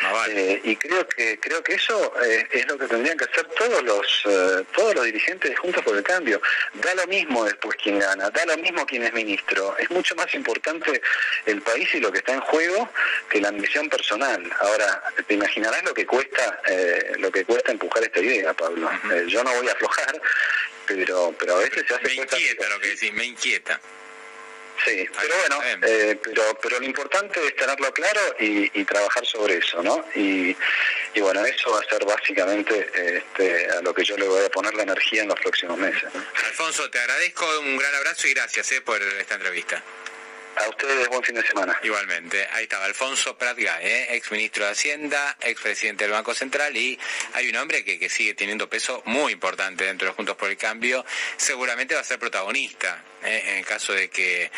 Ah, y creo que creo que eso es lo que tendrían que hacer todos los todos los dirigentes de Juntos por el Cambio. Da lo mismo después quien gana, da lo mismo quien es ministro es mucho más importante el país y lo que está en juego que la ambición personal. Ahora, te imaginarás lo que cuesta eh, lo que cuesta empujar esta idea, Pablo. Eh, yo no voy a aflojar, pero pero a veces se hace Me inquieta lo que decís, me inquieta. Sí, pero bueno, eh, pero, pero lo importante es tenerlo claro y, trabajar sobre eso, ¿no? Y, y, bueno, eso va a ser básicamente este, a lo que yo le voy a poner la energía en los próximos meses. Alfonso, te agradezco, un gran abrazo y gracias eh, por esta entrevista. A ustedes buen fin de semana. Igualmente. Ahí estaba Alfonso Pratgay, ¿eh? ex ministro de Hacienda, ex presidente del Banco Central y hay un hombre que, que sigue teniendo peso muy importante dentro de Juntos por el Cambio. Seguramente va a ser protagonista ¿eh? en el caso de que,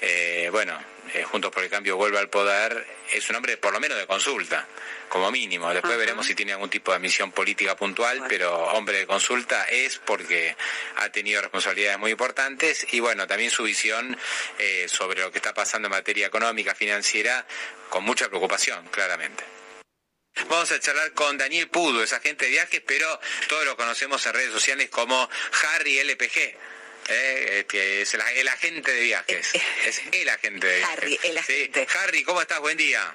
eh, bueno, eh, Juntos por el Cambio vuelva al poder. Es un hombre por lo menos de consulta como mínimo. Después veremos si tiene algún tipo de misión política puntual, pero hombre de consulta es porque ha tenido responsabilidades muy importantes y bueno, también su visión eh, sobre lo que está pasando en materia económica, financiera, con mucha preocupación, claramente. Vamos a charlar con Daniel Pudo, es agente de viajes, pero todos lo conocemos en redes sociales como Harry LPG. Eh, que es el, agente de viajes. es el agente de viajes. Harry, el agente. Harry, ¿cómo estás? Buen día.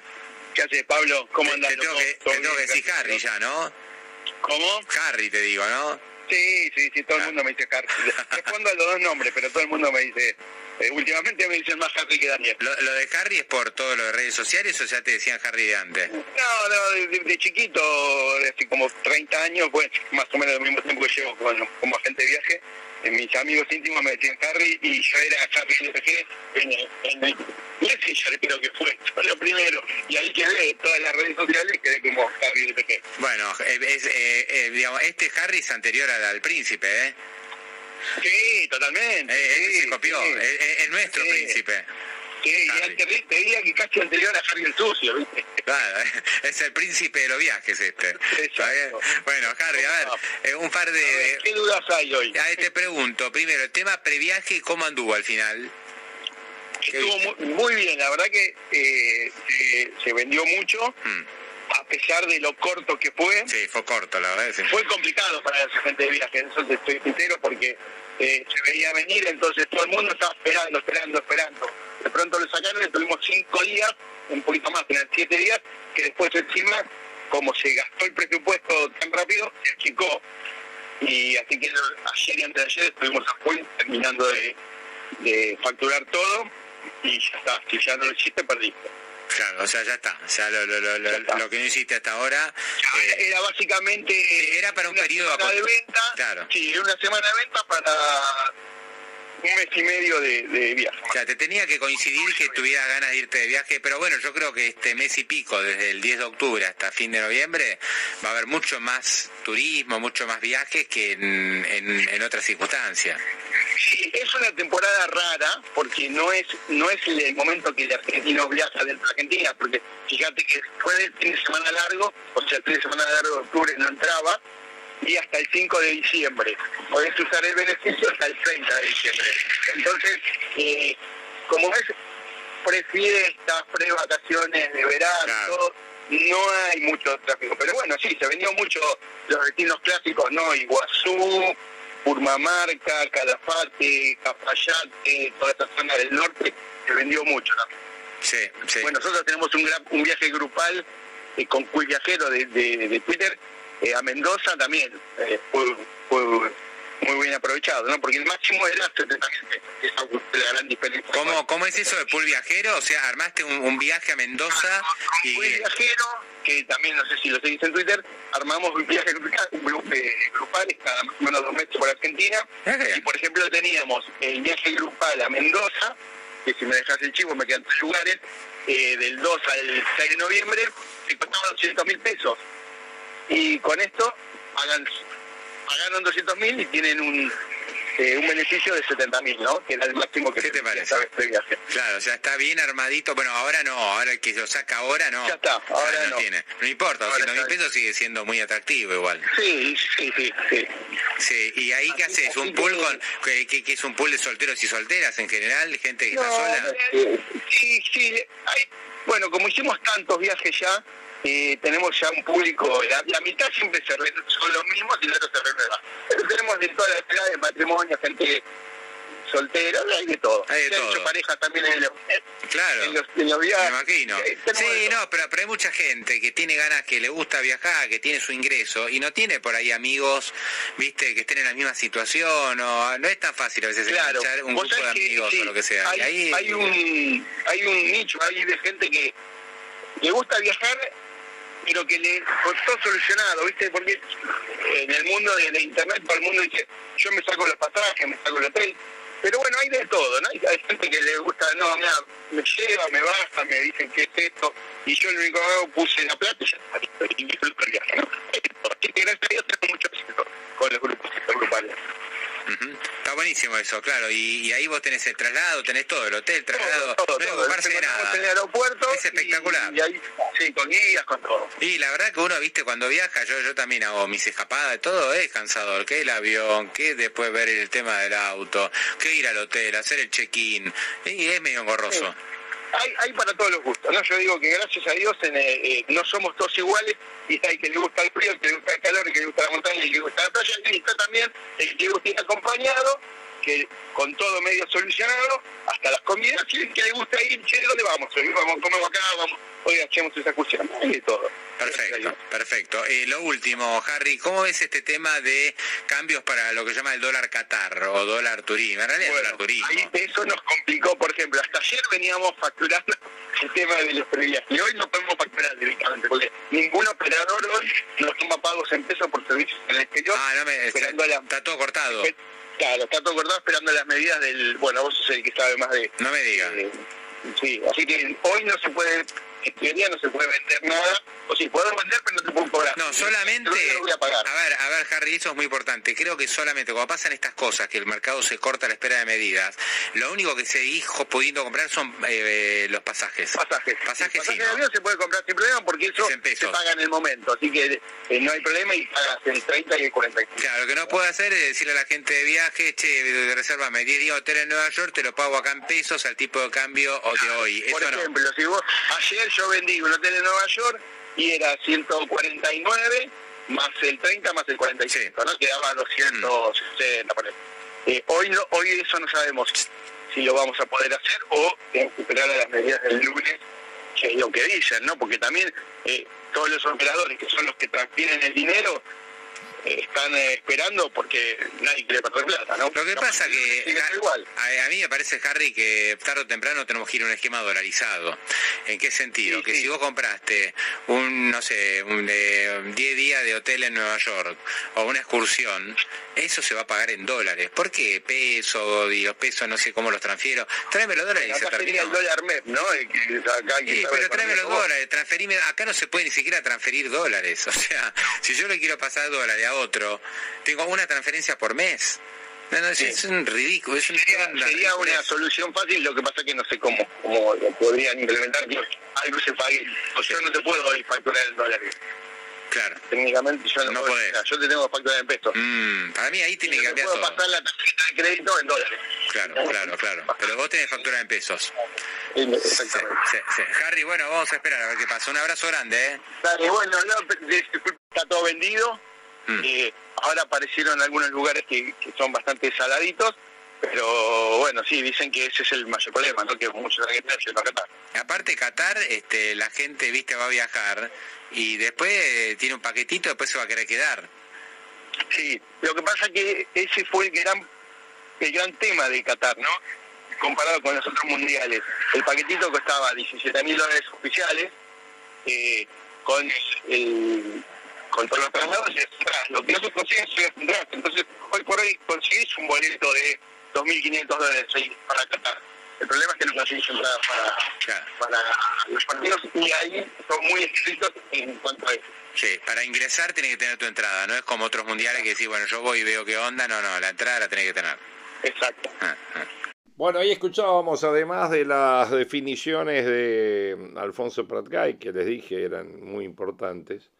¿Qué haces, Pablo? ¿Cómo andas? Te, tengo, que, te tengo que decir Harry ya, ¿no? ¿Cómo? Harry te digo, ¿no? Sí, sí, sí, todo el ah. mundo me dice Harry. Respondo a los dos nombres, pero todo el mundo me dice... Eh, últimamente me dicen más Harry que Daniel. ¿Lo, de Harry es por todo lo de redes sociales o ya te decían Harry de antes? No, no, de, chiquito, hace como 30 años, pues más o menos el mismo tiempo que llevo como agente de viaje, mis amigos íntimos me decían Harry y yo era Harry LPG en el, en el Messenger creo que fue, lo primero. Y ahí quedé todas las redes sociales quedé como Harry LPG bueno eh, es, eh, eh, digamos este Harry es anterior al, príncipe ¿eh? sí totalmente eh, sí, se copió es, nuestro príncipe Sí, y te diría que casi anterior a Harry el Sucio, ¿viste? Claro, es el príncipe de los viajes este. Bueno, Harry, a ver, eh, un par de... ¿Qué dudas hay hoy? A te pregunto, primero, el tema previaje, ¿cómo anduvo al final? Estuvo muy, bien, la verdad que eh, se, vendió mucho. Hmm. a pesar de lo corto que fue. Sí, fue corto, la verdad. Fue complicado para el gente de viaje, eso te estoy sincero, porque eh, se veía venir, entonces todo el mundo estaba esperando, esperando, esperando de pronto lo sacaron y tuvimos cinco días, un poquito más, eran siete días, que después encima, como se gastó el presupuesto tan rápido, se achicó. Y así que ayer y antes de ayer estuvimos a full terminando de, facturar todo y ya está, si ya no lo hiciste, perdiste. Claro, o sea, ya está. O sea, lo, que no hiciste hasta ahora. Eh, era básicamente. Era para un periodo de venta. Claro. Sí, una semana de venta para un mes y medio de, viaje. O sea, te tenía que coincidir que tuviera ganas de irte de viaje, pero bueno, yo creo que este mes y pico, desde el 10 de octubre hasta fin de noviembre, va a haber mucho más turismo, mucho más viajes que en, otras circunstancias. Sí, es una temporada rara porque no es no es el momento que el argentino viaja dentro de Argentina, porque fíjate que después del fin de semana largo, o sea, el fin de semana largo de octubre no entraba, y hasta el 5 de diciembre. Podés usar el beneficio hasta el 30 de diciembre. Entonces, eh, como es pre-fiestas, pre-vacaciones de verano, no hay mucho tráfico. Pero bueno, sí, se vendió mucho los destinos clásicos, ¿no? Iguazú, Purmamarca, Calafate, Cafayate, toda esta zona del norte, se vendió mucho Sí, sí. Bueno, nosotros tenemos un, un viaje grupal eh, con Cuy Viajero de, de, de Twitter a Mendoza también eh, fue, muy bien aprovechado, ¿no? Porque el máximo era 70 esa fue la gran diferencia. ¿Cómo, ¿Cómo es eso de pool viajero? O sea, armaste un, un viaje a Mendoza y... Pool viajero, que también no sé si lo seguís en Twitter, armamos un viaje grupal, cada más o menos dos meses por Argentina. Ah. Y por ejemplo teníamos el viaje grupal a Mendoza, que si me dejas el chivo me quedan tres lugares, eh, del 2 al 6 de noviembre, que costaba 200 mil pesos. Y con esto hagan, pagaron 200 mil y tienen un, eh, un beneficio de 70 mil, ¿no? Que era el máximo que ¿Qué te parece? viaje. Claro, o sea, está bien armadito. Bueno, ahora no, ahora el que lo saca ahora no. Ya está, ahora Ah, no. tiene. No importa, Ahora 200 mil pesos sigue siendo muy atractivo igual. Sí, sí, sí, sí. Sí, y ahí qué Así- haces, un pool que- con, que, que- que es un pool de solteros y solteras en general, gente que está sola. eh, sí, sí. hay- bueno, como hicimos tantos viajes ya, eh, tenemos ya un público, la, la mitad siempre se re- son los mismos y el otro se renueva. Pero tenemos de todas las edades, matrimonio, gente soltera, hay de todo. Hay de Se han todo. hecho parejas también en los, Claro. en los, en los Me viajes. imagino. Eh, de Sí, no, pero, pero hay mucha gente que tiene ganas, que le gusta viajar, que tiene su ingreso y no tiene por ahí amigos, viste, que estén en la misma situación o no es tan fácil a veces Claro. enganchar un grupo de sabés que, amigos sí, o lo que sea. Hay, y ahí, hay un, hay un nicho ahí de gente que le gusta viajar, pero que le costó solucionado, ¿viste? Porque en el mundo de, de internet todo el mundo dice, yo me saco los pasajes, me saco el hotel. Pero bueno, hay de todo, ¿no? Hay, gente que le gusta, no, mira, me lleva, me baja, me dicen qué es esto, y yo lo único que hago puse la plata y ya está, y el viaje, ¿no? Así que gracias a Dios tengo mucho éxito con los grupos grupales. Ujú. Está buenísimo eso, claro. Y, y ahí vos tenés el traslado, tenés todo, el hotel, traslado, todo, no todo. ocuparse de Encontramos nada. en el aeropuerto Es espectacular. Y, y ahí, sí, con guías, con todo. Y la verdad que uno, viste, cuando viaja, yo yo también hago mis escapadas, todo es cansador, que el avión, que después ver el tema del auto, que ir al hotel, hacer el check-in, y es medio engorroso. Hay, hay para todos los gustos, ¿no? Yo digo que gracias a Dios en, eh, eh, no somos todos iguales y hay que le gusta el frío, el que le gusta el calor, el que le gusta la montaña, el que le gusta la playa, y está también el que le gusta ir acompañado, que con todo medio solucionado, hasta las comidas, y el que le gusta ir, che, ¿dónde vamos? Hoy vamos, comemos acá, vamos, hoy hacemos esa excursión, hay de todo. Perfecto, perfecto. Eh, lo último, Harry, ¿cómo ves este tema de cambios para lo que se llama el dólar Qatar o dólar turismo? En realidad, Bueno, dólar turismo. ahí eso nos complicó, por ejemplo, hasta ayer veníamos facturando el tema de los previajes y hoy no podemos facturar directamente porque ningún operador hoy nos toma pagos en pesos por servicios en el exterior. Ah, no me. Está, está todo cortado. Claro, está todo cortado esperando las medidas del... Bueno, vos sos el que sabe más de... No me diga. de- sí, así que hoy no se puede, en teoría no se puede vender nada, o sí, podemos vender pero no te puedo cobrar. No, solamente. No voy a pagar. A ver, a ver, Harry, eso es muy importante. Creo que solamente cuando pasan estas cosas, que el mercado se corta a la espera de medidas, lo único que seguís pudiendo comprar son eh, los pasajes. Pasajes. Pasajes sí, Pasaje de ¿no? avión se puede comprar sin problema porque eso Es se paga en el momento, así que eh, no hay problema y pagas el 30 y el 45. Claro, lo que no puedo hacer es decirle a la gente de viaje, che, resérvame 10 días hotel en Nueva York, te lo pago acá en pesos al tipo de cambio o de hoy. Por Eso no. ejemplo, si vos ayer yo vendí un hotel en Nueva York y era 149 más el 30 más el 45, ¿no? Quedaba 260, por ahí. Eh, hoy no, hoy eso no sabemos si lo vamos a poder hacer o esperar a las medidas del lunes, que es lo que dicen, ¿no? Porque también eh, todos los operadores que son los que transfieren el dinero están eh, esperando porque nadie quiere perder plata, ¿no? Lo que pasa que a, igual. a- a mí me parece, Harry, que tarde o temprano tenemos que ir a un esquema dolarizado. ¿En qué sentido? Sí, que sí. si vos compraste un, no sé, un eh, 10 días de hotel en Nueva York o una excursión, eso se va a pagar en dólares. ¿Por qué? Peso, y los pesos no sé cómo los transfiero. Tráeme los dólares y se Acá el dólar MEP, ¿no? El que acá hay que Sí, saber pero tráeme los vos. dólares, transferime, acá no se puede ni siquiera transferir dólares, o sea, si yo le quiero pasar dólares a otro, tengo una transferencia por mes. No, no, es, Sí. es un ridículo, es un Sería, una sería una ridiculez. solución fácil, lo que pasa es que no sé cómo, cómo podrían implementar que algo se pague. O yo no te puedo facturar en dólares. Claro. Técnicamente yo no, No puedo, podés. sea, yo te tengo que facturar en pesos. Mm, para mí ahí tiene que cambiar puedo todo. pasar la tarjeta de crédito en dólares. Claro, claro, claro. Pero vos tenés factura en pesos. Exactamente. sí, sí. Harry, bueno, vamos a esperar a ver qué pasa. Un abrazo grande, ¿eh? Dale, bueno, no, está todo vendido. Mm. Eh, ahora aparecieron algunos lugares que, que son bastante saladitos, pero bueno, sí, dicen que ese es el mayor problema, ¿no? Que muchos argentinos yendo a Qatar. Aparte, Qatar, este, la gente, viste, va a viajar y después eh, tiene un paquetito, después se va a querer quedar. Sí, lo que pasa que ese fue el gran, el gran tema de Qatar, ¿no? Comparado con los otros mundiales. El paquetito costaba 17 mil dólares oficiales, eh, con el, todos los traslados y las entradas. Lo que no se consigue las entradas. Entonces, hoy por hoy conseguís un boleto de 2.500 dólares ahí para Qatar. El problema es que no conseguís entradas para, para los partidos y ahí son muy estrictos en cuanto a eso. Sí, para ingresar tenés que tener tu entrada, no es como otros mundiales que decís, bueno, yo voy y veo qué onda, no, no, la entrada la tenés que tener. Exacto. Ah, ah. Bueno, ahí escuchábamos, además de las definiciones de Alfonso Pratgay, que les dije eran muy importantes,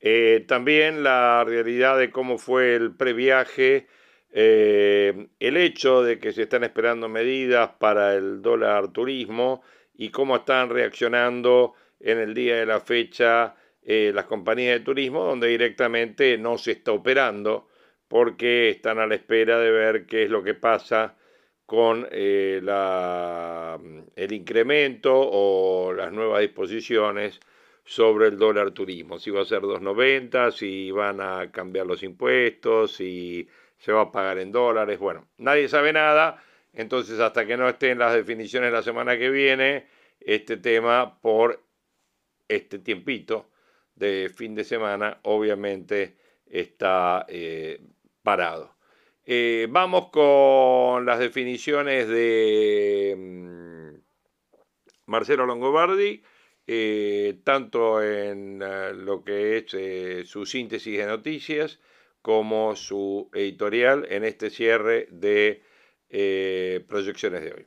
eh, también la realidad de cómo fue el previaje, eh, el hecho de que se están esperando medidas para el dólar turismo y cómo están reaccionando en el día de la fecha eh, las compañías de turismo, donde directamente no se está operando porque están a la espera de ver qué es lo que pasa con la, el incremento o las nuevas disposiciones sobre el dólar turismo, si va a ser 2.90, si van a cambiar los impuestos, si se va a pagar en dólares, bueno, nadie sabe nada, entonces hasta que no estén las definiciones la semana que viene, este tema por este tiempito de fin de semana obviamente está eh, parado. Eh, vamos con las definiciones de mm, Marcelo Longobardi, eh, tanto en lo que es su síntesis de noticias como su editorial en este cierre de proyecciones de hoy.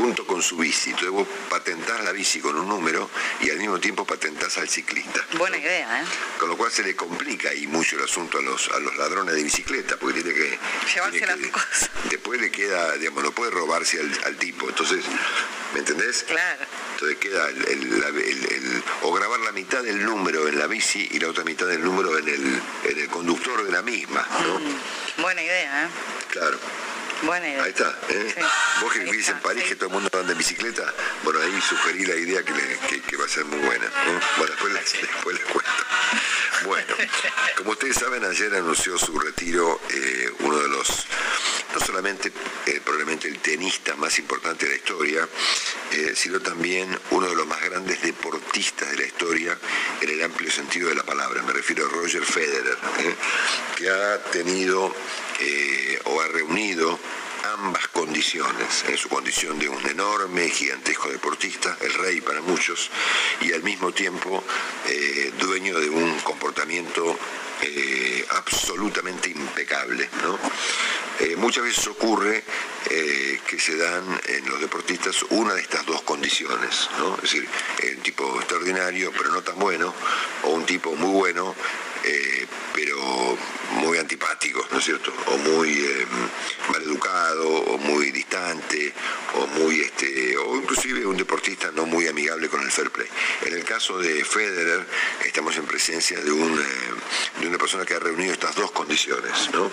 Junto con su bici. Entonces vos patentás la bici con un número y al mismo tiempo patentás al ciclista. Buena idea, ¿eh? Con lo cual se le complica ahí mucho el asunto a los, a los ladrones de bicicleta, porque tiene que... Llevarse las cosas. Después le queda, digamos, no puede robarse al, tipo. Entonces, ¿me entendés? Claro. Entonces queda el, o grabar la mitad del número en la bici y la otra mitad del número en el, en el conductor de la misma, ¿no? Mm, buena idea, ¿eh? Claro. Buena idea. Ahí está. ¿eh? Sí. Vos que vivís en París, sí. que todo el mundo anda en bicicleta, bueno, ahí sugerí la idea que, le- que- que va a ser muy buena. ¿eh? Bueno, después, les- después les cuento. Bueno, como ustedes saben, ayer anunció su retiro eh, uno de los, no solamente eh, probablemente el tenista más importante de la historia, eh, sino también uno de los más grandes deportistas de la historia en el amplio sentido de la palabra. Me refiero a Roger Federer, ¿eh? que ha tenido eh, o ha reunido ambas condiciones, en su condición de un enorme, gigantesco deportista, el rey para muchos, y al mismo tiempo eh, dueño de un comportamiento eh, absolutamente impecable. ¿no? Muchas veces ocurre que se dan en los deportistas una de estas dos condiciones, ¿no? es decir, un tipo extraordinario pero no tan bueno, o un tipo muy bueno eh, pero muy antipático, ¿no es cierto? O muy eh, maleducado, o muy distante, o muy este, o inclusive un deportista no muy amigable con el fair play. En el caso de Federer, estamos en presencia de, un, eh, de una persona que ha reunido estas dos condiciones, ¿no?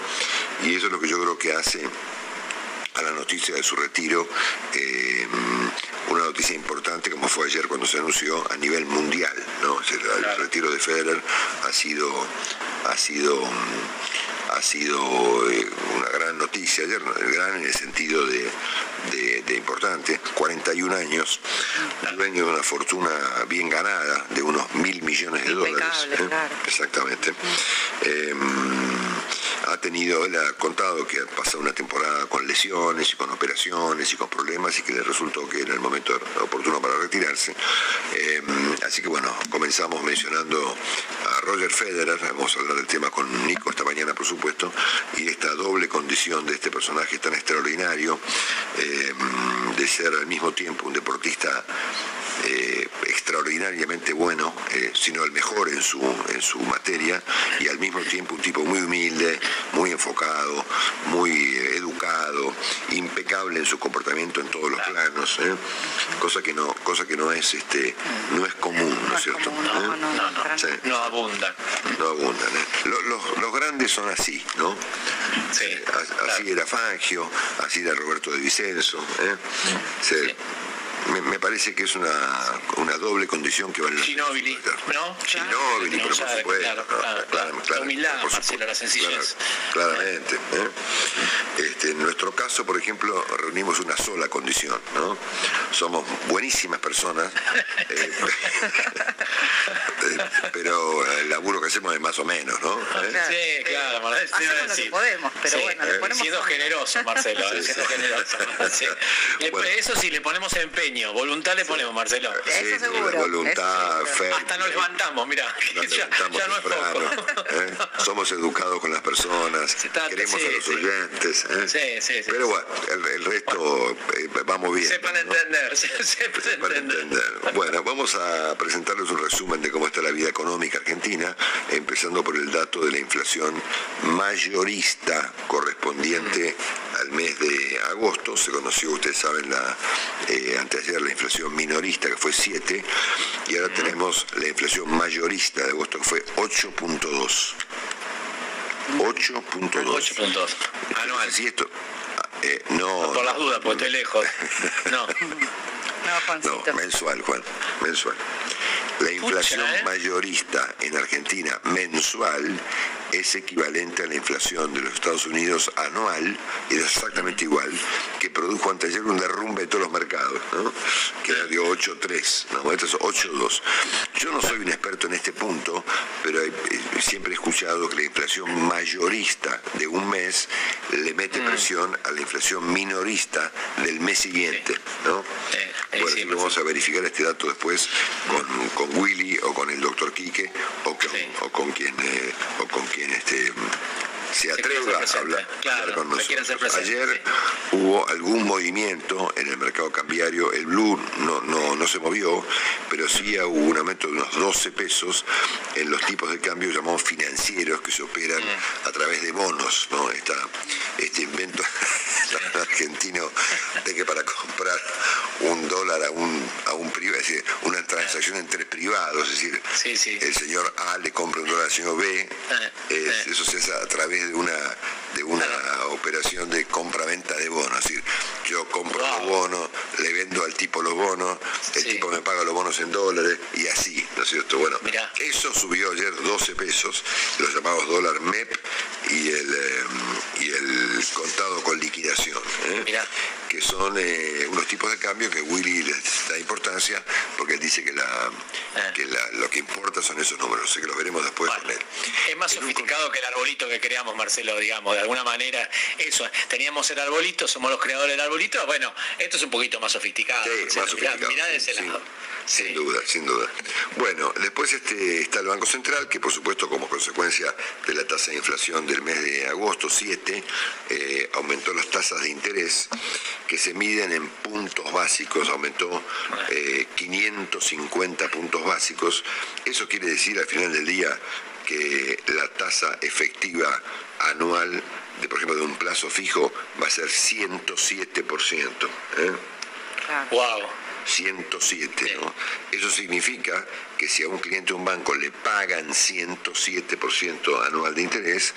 Y eso es lo que yo creo que hace a la noticia de su retiro, eh, una noticia importante como fue ayer cuando se anunció a nivel mundial, ¿no? El retiro de Federer ha sido, ha sido, mm, ha sido eh, una gran noticia ayer, gran en el sentido de, de- de importante, 41 años, dueño de una fortuna bien ganada de unos mil millones de dólares. ¿eh? claro. Exactamente. Eh, ha tenido, él ha contado que ha pasado una temporada con lesiones y con operaciones y con problemas y que le resultó que era el momento oportuno para retirarse. Eh, así que bueno, comenzamos mencionando a Roger Federer, vamos a hablar del tema con Nico esta mañana por supuesto, y esta doble condición de este personaje tan extraordinario, eh, de ser al mismo tiempo un deportista eh, extraordinariamente bueno, eh, sino el mejor en su, en su materia, y al mismo tiempo un tipo muy humilde, muy enfocado, muy eh, educado, impecable en su comportamiento en todos los planos, ¿eh? cosa que no, cosa que no es este, no es común, ¿no es cierto? no, no, no, Sí. No abundan. No abundan. ¿eh? Lo- Los, los grandes son así, ¿no? Sí, Así claro. era Fangio, así era Roberto de Vicenzo. ¿eh? Sí. Me, me parece que es una, una doble condición que vale Ginóbili. ¿no? Ginóbili, pero por supuesto. claro, no, claro, claro, La claro, humildad, por Marcelo, supuesto, la sencillez. claro, claramente. ¿eh? Este, en nuestro caso, por ejemplo, reunimos una sola condición, ¿no? Somos buenísimas personas, eh, eh, pero el laburo que hacemos es más o menos, ¿no? ¿Eh? Claro. Sí, claro, Marcelo, Hacemos lo que podemos, pero Sí, bueno, le eh, ponemos Siendo generoso, Marcelo, Sí, siendo sí. generoso. Bueno. Eso sí, le ponemos empeño, voluntad le ponemos, Marcelo. Eso seguro, Voluntad, eso fe. Hasta nos levantamos, mira, Nos ya, levantamos ya no es temprano, poco. ¿eh? Somos educados con las personas, trata- queremos sí, a los sí. oyentes. ¿eh? Sí, sí, sí. Pero bueno, el, el resto eh, vamos bien. Sepan ¿no? entender, se- sepan Sepan entender. entender. Bueno, vamos a presentarles un resumen de cómo está la vida económica argentina, empezando por el dato de la inflación mayorista correspondiente al mes de agosto. Se conoció, ustedes saben, la, eh, anteayer la inflación minorista, que fue 7, y ahora tenemos la inflación mayorista de agosto, que fue 8.2. 8.2. 8 puntos. Anual. Si esto, eh, no, Por las dudas, porque estoy lejos. No. No, No, mensual, Juan, mensual. La inflación ¿eh? mayorista en Argentina mensual es equivalente a la inflación de los Estados Unidos anual, es exactamente igual, que produjo anteayer un derrumbe de todos los mercados, ¿no? que era de 8.3, no, esto es 8.2. Yo no soy un experto en este punto, pero he- siempre he escuchado que la inflación mayorista de un mes le mete presión a la inflación minorista del mes siguiente, ¿no? Sí, sí, Bueno, sí, y vamos a verificar este dato después con, con Willy o con el doctor Quique o con, o con quien eh, o con quien este se atreva a hablar, claro, hablar con nosotros. Ayer hubo algún movimiento en el mercado cambiario, el blue no, no, no se movió, pero sí hubo un aumento de unos 12 pesos en los tipos de cambio llamados financieros que se operan Mm. a través de bonos, ¿no? Esta, este invento argentino de que para comprar un dólar a un, a un privado, es decir, una transacción entre privados, es decir, Sí, sí. el señor A le compra un dólar al señor B, es- eh. eso se hace a través de una de una operación de compra-venta de bonos. Es decir, yo compro los bonos, le vendo al tipo los bonos, el tipo me paga los bonos en dólares y así, ¿no es cierto? Bueno, eso subió ayer 12 pesos, los llamados dólar MEP y el, eh, y el contado con liquidación. Que son eh, unos tipos de cambio que Willy les da importancia porque él dice que, la, que lo que importa son esos números, así que los veremos después con él. Es más sofisticado que el arbolito que creamos, Marcelo, digamos, de alguna manera, eso, teníamos el arbolito, somos los creadores del arbolito, bueno, esto es un poquito más sofisticado. Sí, más sofisticado. Mirá, de ese lado. Sin duda, sin duda. Bueno, después este, está el Banco Central, que por supuesto como consecuencia de la tasa de inflación del mes de agosto 7, eh, aumentó las tasas de interés que se miden en puntos básicos, aumentó 550 eh, puntos básicos. Eso quiere decir al final del día que la tasa efectiva anual, de, por ejemplo, de un plazo fijo, va a ser 107%. ¿eh? Wow. 107, ¿no? Eso significa que si a un cliente de un banco le pagan 107% anual de interés,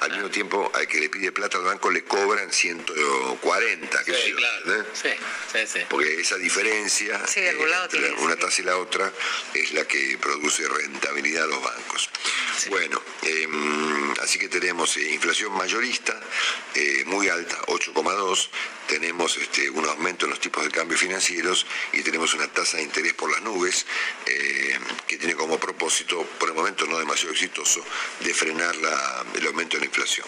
al mismo tiempo al que le pide plata al banco le cobran 140, sí, claro. sí, sí, Porque esa diferencia entre una tasa y la otra es la que produce rentabilidad a los bancos. Bueno, em, así que tenemos eh, inflación mayorista eh, muy alta, 8,2, tenemos este, un aumento en los tipos de cambio financieros y tenemos una tasa de interés por las nubes. Eh, que tiene como propósito, por el momento no demasiado exitoso, de frenar el aumento de la inflación.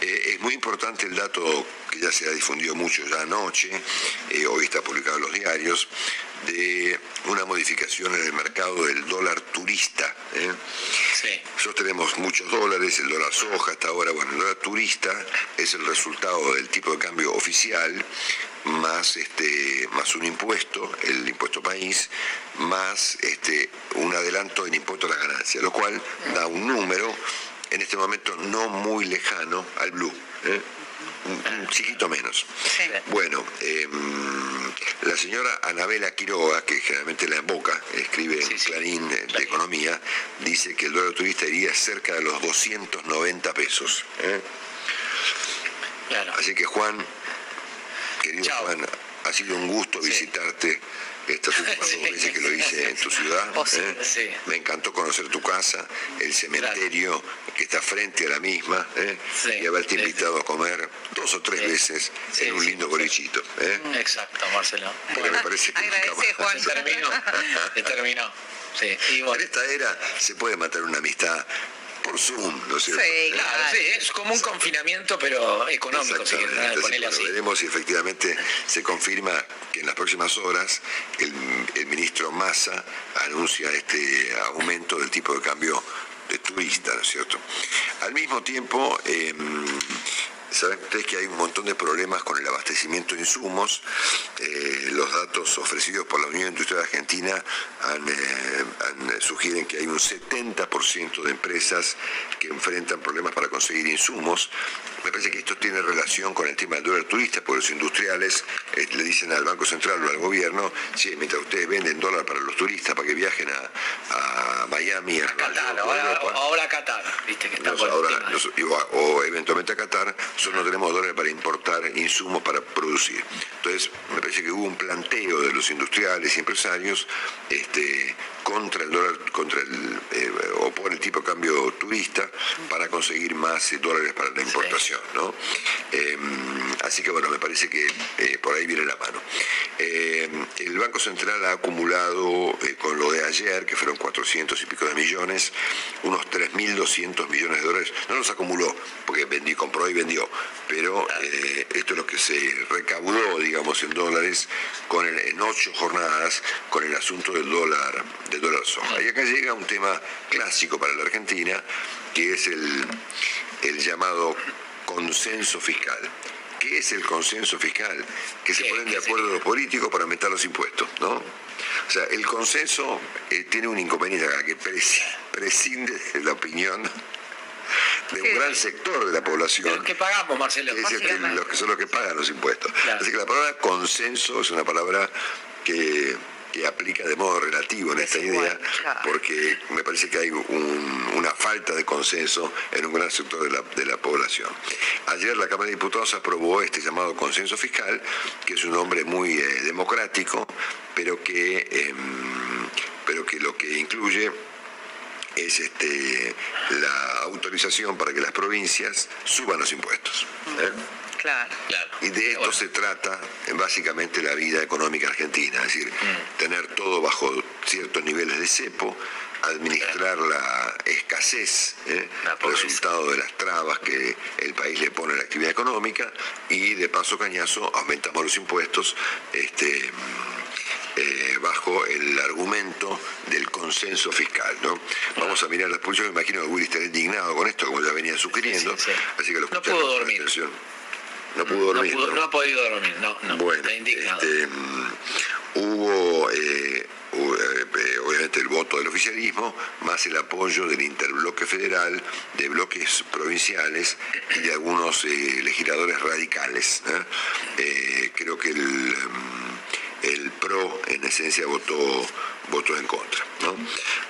Eh, es muy importante el dato que ya se ha difundido mucho ya anoche, eh, hoy está publicado en los diarios, de una modificación en el mercado del dólar turista. ¿eh? Nosotros tenemos muchos dólares, el dólar soja hasta ahora, bueno, el dólar turista es el resultado del tipo de cambio oficial más este más un impuesto, el impuesto país, más este un adelanto en impuesto a la ganancia, lo cual da un número en este momento no muy lejano al blue. ¿eh? un, chiquito menos. Bueno, em, la señora Anabela Quiroga, que generalmente la boca escribe en Clarín de Economía, dice que el dólar turista iría cerca de los 290 pesos. ¿eh? Así que Juan, querido Juan, ha sido un gusto visitarte estas últimas dos veces que lo hice en tu ciudad. Oh, ¿eh? Me encantó conocer tu casa, el cementerio que está frente a la misma, ¿eh? y haberte invitado a comer dos o tres veces en un lindo bolichito. ¿eh? Exacto, Marcelo. Porque me parece que Agradece, Juan. terminó. terminó. Sí. Y En esta era se puede matar una amistad por Zoom, ¿no es cierto? Sí, claro, sí, es como un confinamiento, pero económico, sí, así. Veremos si efectivamente se confirma que en las próximas horas el, ministro Massa anuncia este aumento del tipo de cambio de turista, ¿no es cierto? Al mismo tiempo, em, Saben ustedes que hay un montón de problemas con el abastecimiento de insumos. Eh, los datos ofrecidos por la Unión Industrial Argentina eh, eh, sugieren que hay un 70% de empresas que enfrentan problemas para conseguir insumos. Me parece que esto tiene relación con el tema del dólar turista, porque los industriales le dicen al Banco Central o al gobierno, sí, mientras ustedes venden dólar para los turistas, para que viajen a, Miami, a, Qatar, ahora, a Qatar, viste que está o eventualmente a Qatar, nosotros no tenemos dólares para importar insumos para producir. Entonces, me parece que hubo un planteo de los industriales y empresarios este, contra el dólar, contra el, eh, o por el tipo de cambio turista para conseguir más eh, dólares para la importación. ¿no? Em, así que bueno, me parece que eh, por ahí viene la mano. Em, el Banco Central ha acumulado con lo de ayer, que fueron 400 y pico de millones, unos 3.200 millones de dólares. No los acumuló, porque vendí, compró y vendió, pero esto es lo que se recaudó, digamos, en dólares con en ocho jornadas con el asunto del dólar de dólar soja. Y acá llega un tema clásico para la Argentina, que es el, el llamado consenso fiscal. ¿Qué es el consenso fiscal? Que se ponen de acuerdo los políticos para aumentar los impuestos, ¿no? O sea, el consenso eh, tiene un inconveniente acá, que prescinde de la opinión de un gran sector de la población. los que pagamos, Marcelo. Es decir, los que son los que pagan los impuestos. Así que la palabra consenso es una palabra que que aplica de modo relativo en esta idea, porque me parece que hay una falta de consenso en un gran sector de la, de la población. Ayer la Cámara de Diputados aprobó este llamado consenso fiscal, que es un nombre muy eh, democrático, pero que, em, pero que lo que incluye es este, la autorización para que las provincias suban los impuestos. ¿eh? Claro. Y de esto se trata básicamente la vida económica argentina, es decir, mm. tener todo bajo ciertos niveles de cepo, administrar la escasez, ¿eh? resultado de las trabas que el país le pone a la actividad económica, y de paso cañazo aumentamos los impuestos. Este, eh, bajo el argumento del consenso fiscal. ¿no? Vamos a mirar las Yo me imagino que Willy está indignado con esto, como ya venía sugiriendo. Así que lo no pudo dormir. No pudo dormir. No, ha podido dormir, no. no bueno, este, hubo, eh, eh, obviamente el voto del oficialismo, más el apoyo del interbloque federal, de bloques provinciales y de algunos legisladores radicales. creo que el mm, el PRO en esencia votó, votó en contra. ¿no?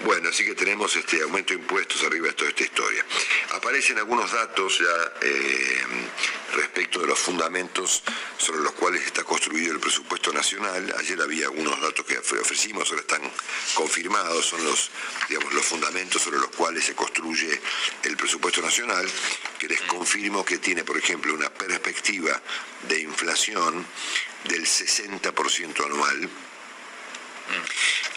Bueno, así que tenemos este aumento de impuestos arriba de toda esta historia. Aparecen algunos datos ya eh, respecto de los fundamentos sobre los cuales está construido el presupuesto nacional. Ayer había algunos datos que ofrecimos, ahora están confirmados, son los, digamos, los fundamentos sobre los cuales se construye el presupuesto nacional, que les confirmo que tiene, por ejemplo, una perspectiva de inflación del 60% anual,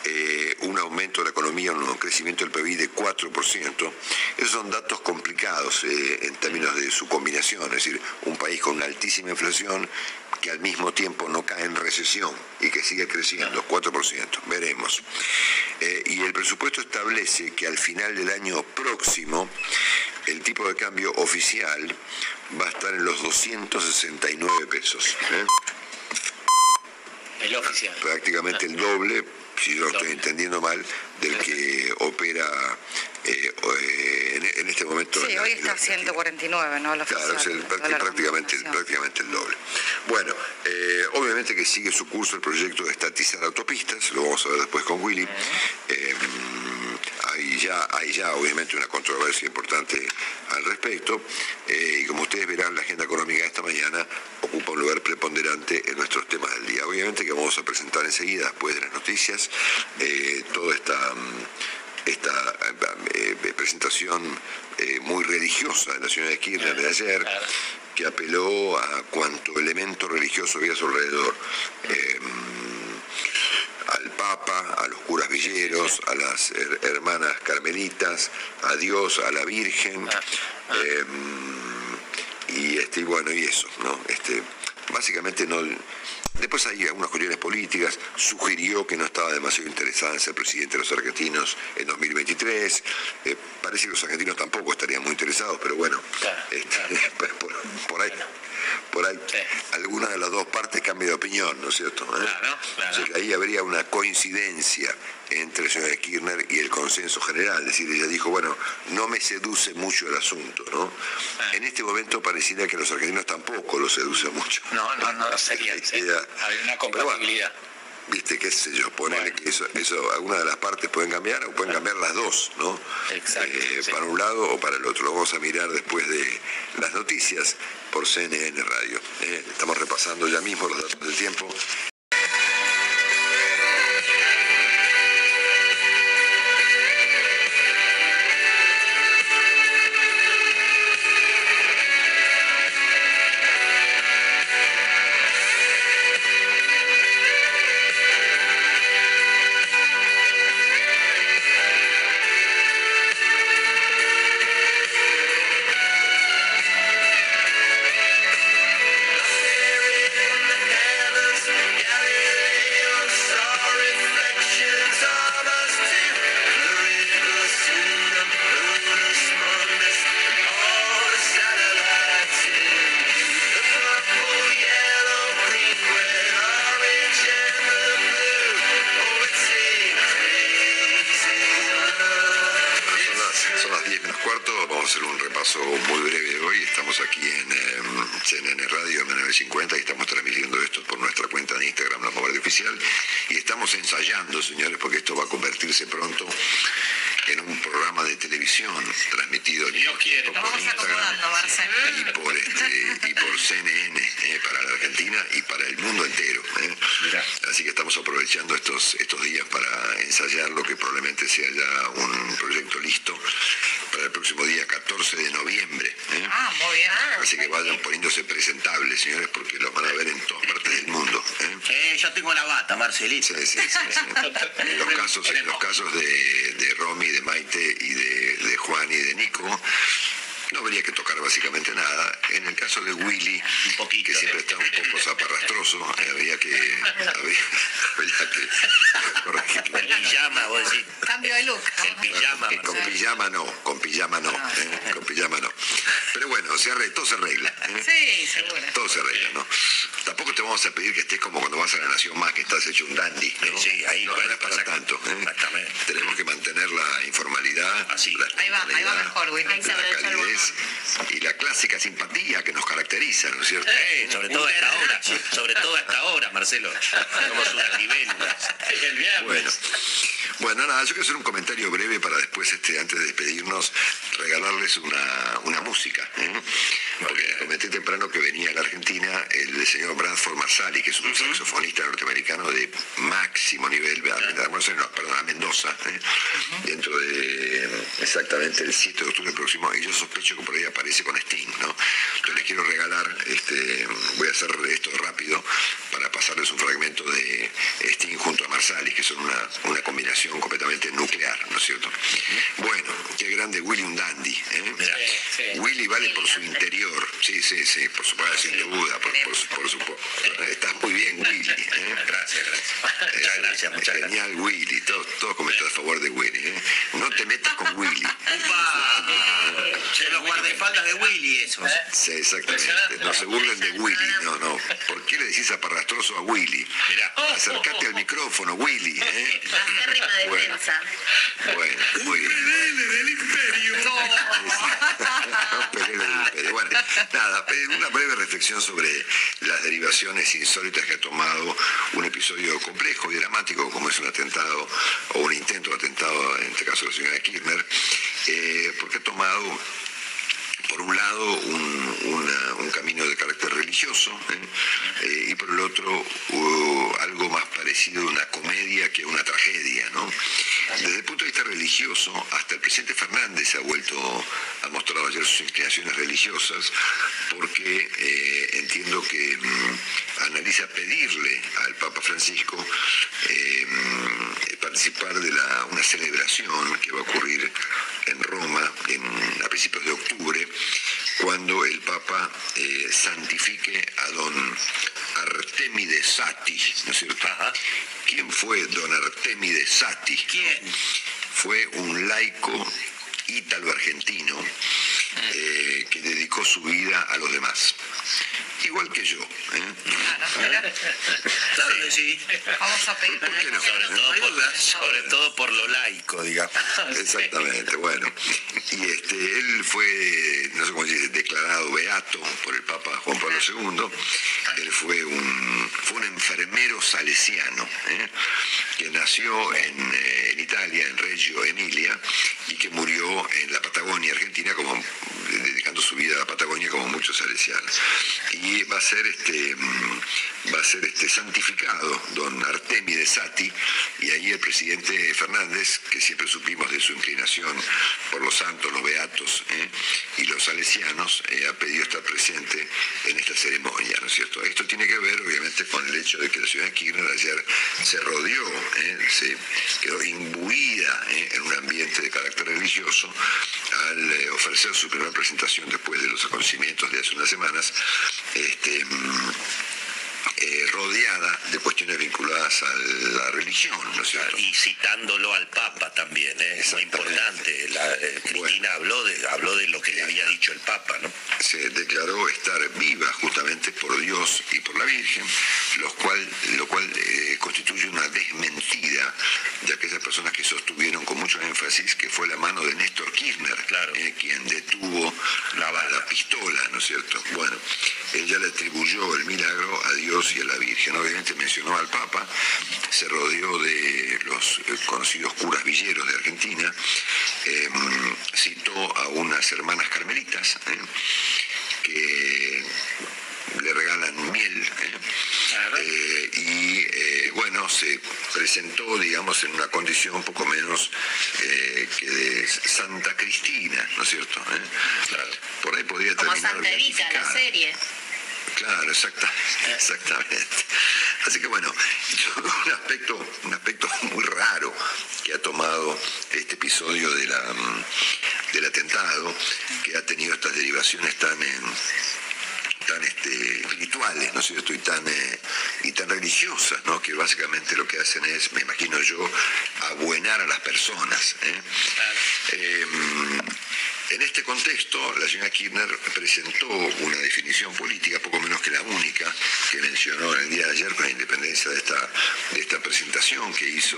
eh, un aumento de la economía, un crecimiento del PIB de 4%. Esos son datos complicados eh, en términos de su combinación, es decir, un país con una altísima inflación que al mismo tiempo no cae en recesión y que sigue creciendo, 4%, veremos. Eh, y el presupuesto establece que al final del año próximo el tipo de cambio oficial va a estar en los 269 pesos. El oficial. Prácticamente el doble, si yo lo estoy entendiendo mal, del que opera eh, eh, en, este momento. Sí, hoy está 149, ¿no? claro, es prácticamente, prácticamente el doble. Bueno, eh, obviamente que sigue su curso el proyecto de estatizar autopistas, lo vamos a ver después con Willy hay ya, hay ya obviamente una controversia importante al respecto eh, y como ustedes verán la agenda económica de esta mañana ocupa un lugar preponderante en nuestros temas del día. Obviamente que vamos a presentar enseguida después de las noticias eh, toda esta esta eh, presentación muy religiosa de la señora Kirchner de ayer, que apeló a cuanto elemento religioso había a su alrededor al Papa, a los curas villeros, a las hermanas carmelitas, a Dios, a la Virgen, ah, ah. Em, y este, bueno, y eso, ¿no? Este, básicamente no. Después hay algunas cuestiones políticas, sugirió que no estaba demasiado interesada en ser presidente de los argentinos en 2023, eh, parece que los argentinos tampoco estarían muy interesados, pero bueno, este, por, ahí por ahí alguna de las dos partes cambia de opinión, ¿no es cierto? ¿Eh? Claro, ahí habría una coincidencia entre el señor Kirchner y el consenso general. Es decir, ella dijo, bueno, no me seduce mucho el asunto, ¿no? Ah. En este momento pareciera que los argentinos tampoco los seduce mucho. No, no, no, sería, Habría una compatibilidad viste, qué sé yo, ponerle que eso, eso, alguna de las partes pueden cambiar o pueden cambiar las dos, ¿no? Exacto. Eh, para un lado o para el otro. Lo vamos a mirar después de las noticias por CNN Radio. ¿eh? estamos repasando ya mismo los datos del tiempo. Señores, porque esto va a convertirse pronto en un programa de televisión transmitido por Instagram y por, este, y por CNN eh, para la Argentina y para el mundo entero. eh. Así que estamos aprovechando estos, estos días para ensayar lo que probablemente sea ya un proyecto listo para el próximo día 14 de noviembre. eh. Ah, muy bien. Así que vayan poniéndose presentables, señores, porque los van a ver en todas partes del mundo. ¿eh? Eh, yo tengo la bata, Marcelito. Sí, sí, sí, sí. En los casos, en los casos de, de Romy, de Maite y de, de Juan y de Nico, no habría que tocar básicamente nada. En el caso de Willy, que siempre está un poco zaparrastroso, eh, habría que, habría que corregirlo. El pijama, vos decís. Cambio de look. El pijama. Con pijama no, con pijama no, eh, con pijama no. Pero bueno, se arregla, todo se arregla. eh. Sí, seguro. Todo se arregla, ¿no? Tampoco te vamos a pedir que estés como cuando vas a la Nación Más, que estás hecho un dandy, ¿no? Sí, ahí no, es para pasa- tanto. ¿eh? Exactamente. Tenemos que mantener la informalidad, Así. la Ahí va, ahí va mejor, Willy. Ahí se la y la clásica simpatía que nos caracteriza, ¿no es cierto? Eh, sobre todo a esta hora, sobre todo a esta hora, Marcelo. Somos libélulas. El viernes. Bueno, bueno, nada, yo quiero hacer un comentario breve para después, este, antes de despedirnos, regalarles una, una música. ¿eh? Porque comenté temprano que venía a la Argentina el señor Bradford Marsali, que es un saxofonista norteamericano de máximo nivel, a, a- Aires, no, perdón, a Mendoza, ¿eh? dentro de exactamente el 7 de octubre próximo, y yo sospecho que por ahí aparece con Sting, ¿no? Yo les quiero regalar, este, voy a hacer esto rápido para pasarles un fragmento de Sting junto a Marsalis, que son una, una combinación completamente nuclear, ¿no es cierto? Bueno, qué grande Willy un dandy, ¿eh? Mirá. Willy vale por su interior, sí, sí, sí, por supuesto, sin duda, por, por, su- por supuesto. Estás muy bien, Willy. ¿eh? Gracias, gracias. Muchas gracias, muchas gracias. Genial, Willy, todos, todos a favor de Willy. ¿eh? No te metas con Willy. Los guardaespaldas de Willy esos. Sí, exactamente. No se burlen de Willy, no, no. ¿Por qué le decís aparrastroso a Willy? Mirá. Acércate al micrófono, Willy. ¿eh? Bueno. defensa. Bueno, muy bien. del imperio. Pelele del Imperio. Bueno, nada, eh, una breve reflexión sobre las derivaciones insólitas que ha tomado un episodio complejo y dramático como es un atentado o un intento de atentado, en este caso la señora Kirchner, eh, porque ha tomado por un lado un, camino de carácter religioso ¿eh? Eh, y por el otro uh, algo más parecido a una comedia que a una tragedia. ¿no? Desde el punto de vista religioso, hasta el presidente Fernández ha vuelto, ha mostrado ayer sus inclinaciones religiosas porque eh, entiendo que mm, analiza pedirle al Papa Francisco eh, participar de una celebración que va a ocurrir en Roma en- a principios de octubre, cuando el Papa eh, santifique a don Artemide Sati, ¿no es cierto? ¿Quién fue don Artemide Sati? ¿Quién? Fue un laico ítalo-argentino eh, que dedicó su vida a los demás. Igual que yo. ¿eh? Claro que sí. Vamos a pedir ¿Por qué no? Sobre todo, por, sobre todo por lo laico, digamos. Exactamente, bueno. Y este, él fue, no sé cómo se dice, declarado beato por el Papa Juan Pablo II. Él fue un, fue un enfermero salesiano ¿eh? que nació en, eh, en Italia, en Reggio Emilia, y que murió en la Patagonia Argentina, como su vida a Patagonia como muchos salesianos. Y va a ser este mm, va a ser este santificado don Artemide Sati y ahí el presidente Fernández, que siempre supimos de su inclinación por los santos, los beatos ¿eh? y los salesianos, eh, ha pedido estar presente en esta ceremonia, ¿no es cierto? Esto tiene que ver obviamente con el hecho de que la ciudad de Kirchner ayer se rodeó, ¿eh? quedó imbuida en un ambiente de carácter religioso al ofrecer su primera presentación después de los acontecimientos de hace unas semanas, este, mm, eh, rodeada de cuestiones vinculadas a la religión, ¿no es cierto? Y citándolo al Papa también, ¿eh? es muy importante. La, eh, Cristina habló, de, habló de lo que le había dicho el Papa, ¿no? se declaró estar viva justamente por Dios y por la Virgen, lo cual, lo cual constituye una desmentida de aquellas personas que sostuvieron con mucho énfasis que fue la mano de Néstor Kirchner, eh, quien detuvo la, la pistola, ¿no es cierto? Bueno, ella le atribuyó el milagro a Dios y a la Virgen. Obviamente mencionó al Papa, se rodeó de los eh, conocidos curas villeros de Argentina, em, citó a unas hermanas carmelitas ¿eh? que le regalan miel. Eh, y bueno, se presentó, digamos, en una condición un poco menos que de Santa Cristina, ¿no es cierto? Por ahí podría Como terminar. Santa Evita, la serie. Claro, exacta, exactamente. Así que bueno, un aspecto, un aspecto muy raro que ha tomado este episodio de la, mm, del atentado, que ha tenido estas derivaciones tan tan este, espirituales, ¿no es cierto? Y tan, eh, y tan religiosas, ¿no? Que básicamente lo que hacen es, me imagino yo, abuenar a las personas. ¿eh? Eh, en este contexto, la señora Kirchner presentó una definición política, poco menos que la única, que mencionó el día de ayer con la independencia de esta, de esta presentación que hizo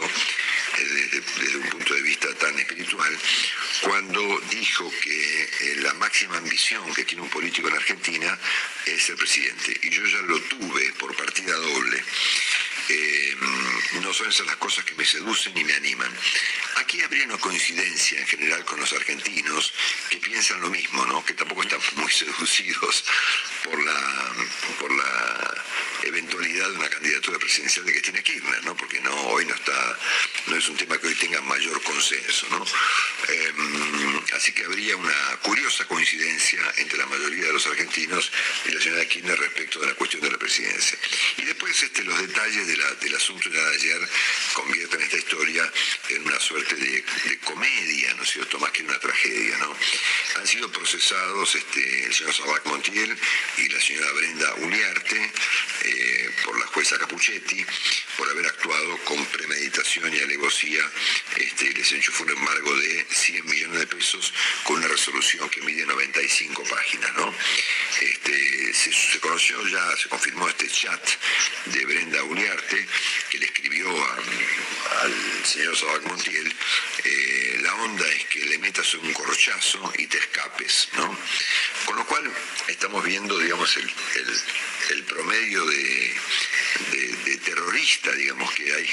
desde, desde, un punto de vista tan espiritual, cuando dijo que eh, la máxima ambición que tiene un político en Argentina es ser presidente. Y yo ya lo tuve por partida doble. Eh, no son esas las cosas que me seducen y me animan. Aquí habría una coincidencia en general con los argentinos que piensan lo mismo, ¿no? que tampoco están muy seducidos por la, por la eventualidad de una candidatura presidencial de que tiene Kirchner, ¿no? porque no, hoy no está, no es un tema que hoy tenga mayor consenso. ¿no? Eh, así que habría una curiosa coincidencia entre la mayoría de los argentinos y la señora Kirchner respecto de la cuestión de la presidencia. Y después este, los detalles de la, del asunto de ayer convierten esta historia en una suerte de, comedia, ¿no es cierto?, más que una tragedia, ¿no? Han sido procesados este, el señor Sabac Montiel y la señora Brenda Uliarte por la jueza Capuchetti por haber actuado con premeditación y alevosía, este, les enchufó un embargo de 100 millones de pesos con una resolución que mide 95 páginas, ¿no? Este, se, conoció ya, se confirmó este chat de Brenda Uliarte, que le escribió al señor Sabac Montiel, eh, la onda es que le metas un corchazo y te escapes, ¿no? Con lo cual estamos viendo, digamos, el, el promedio de, de, de, terrorista, digamos, que hay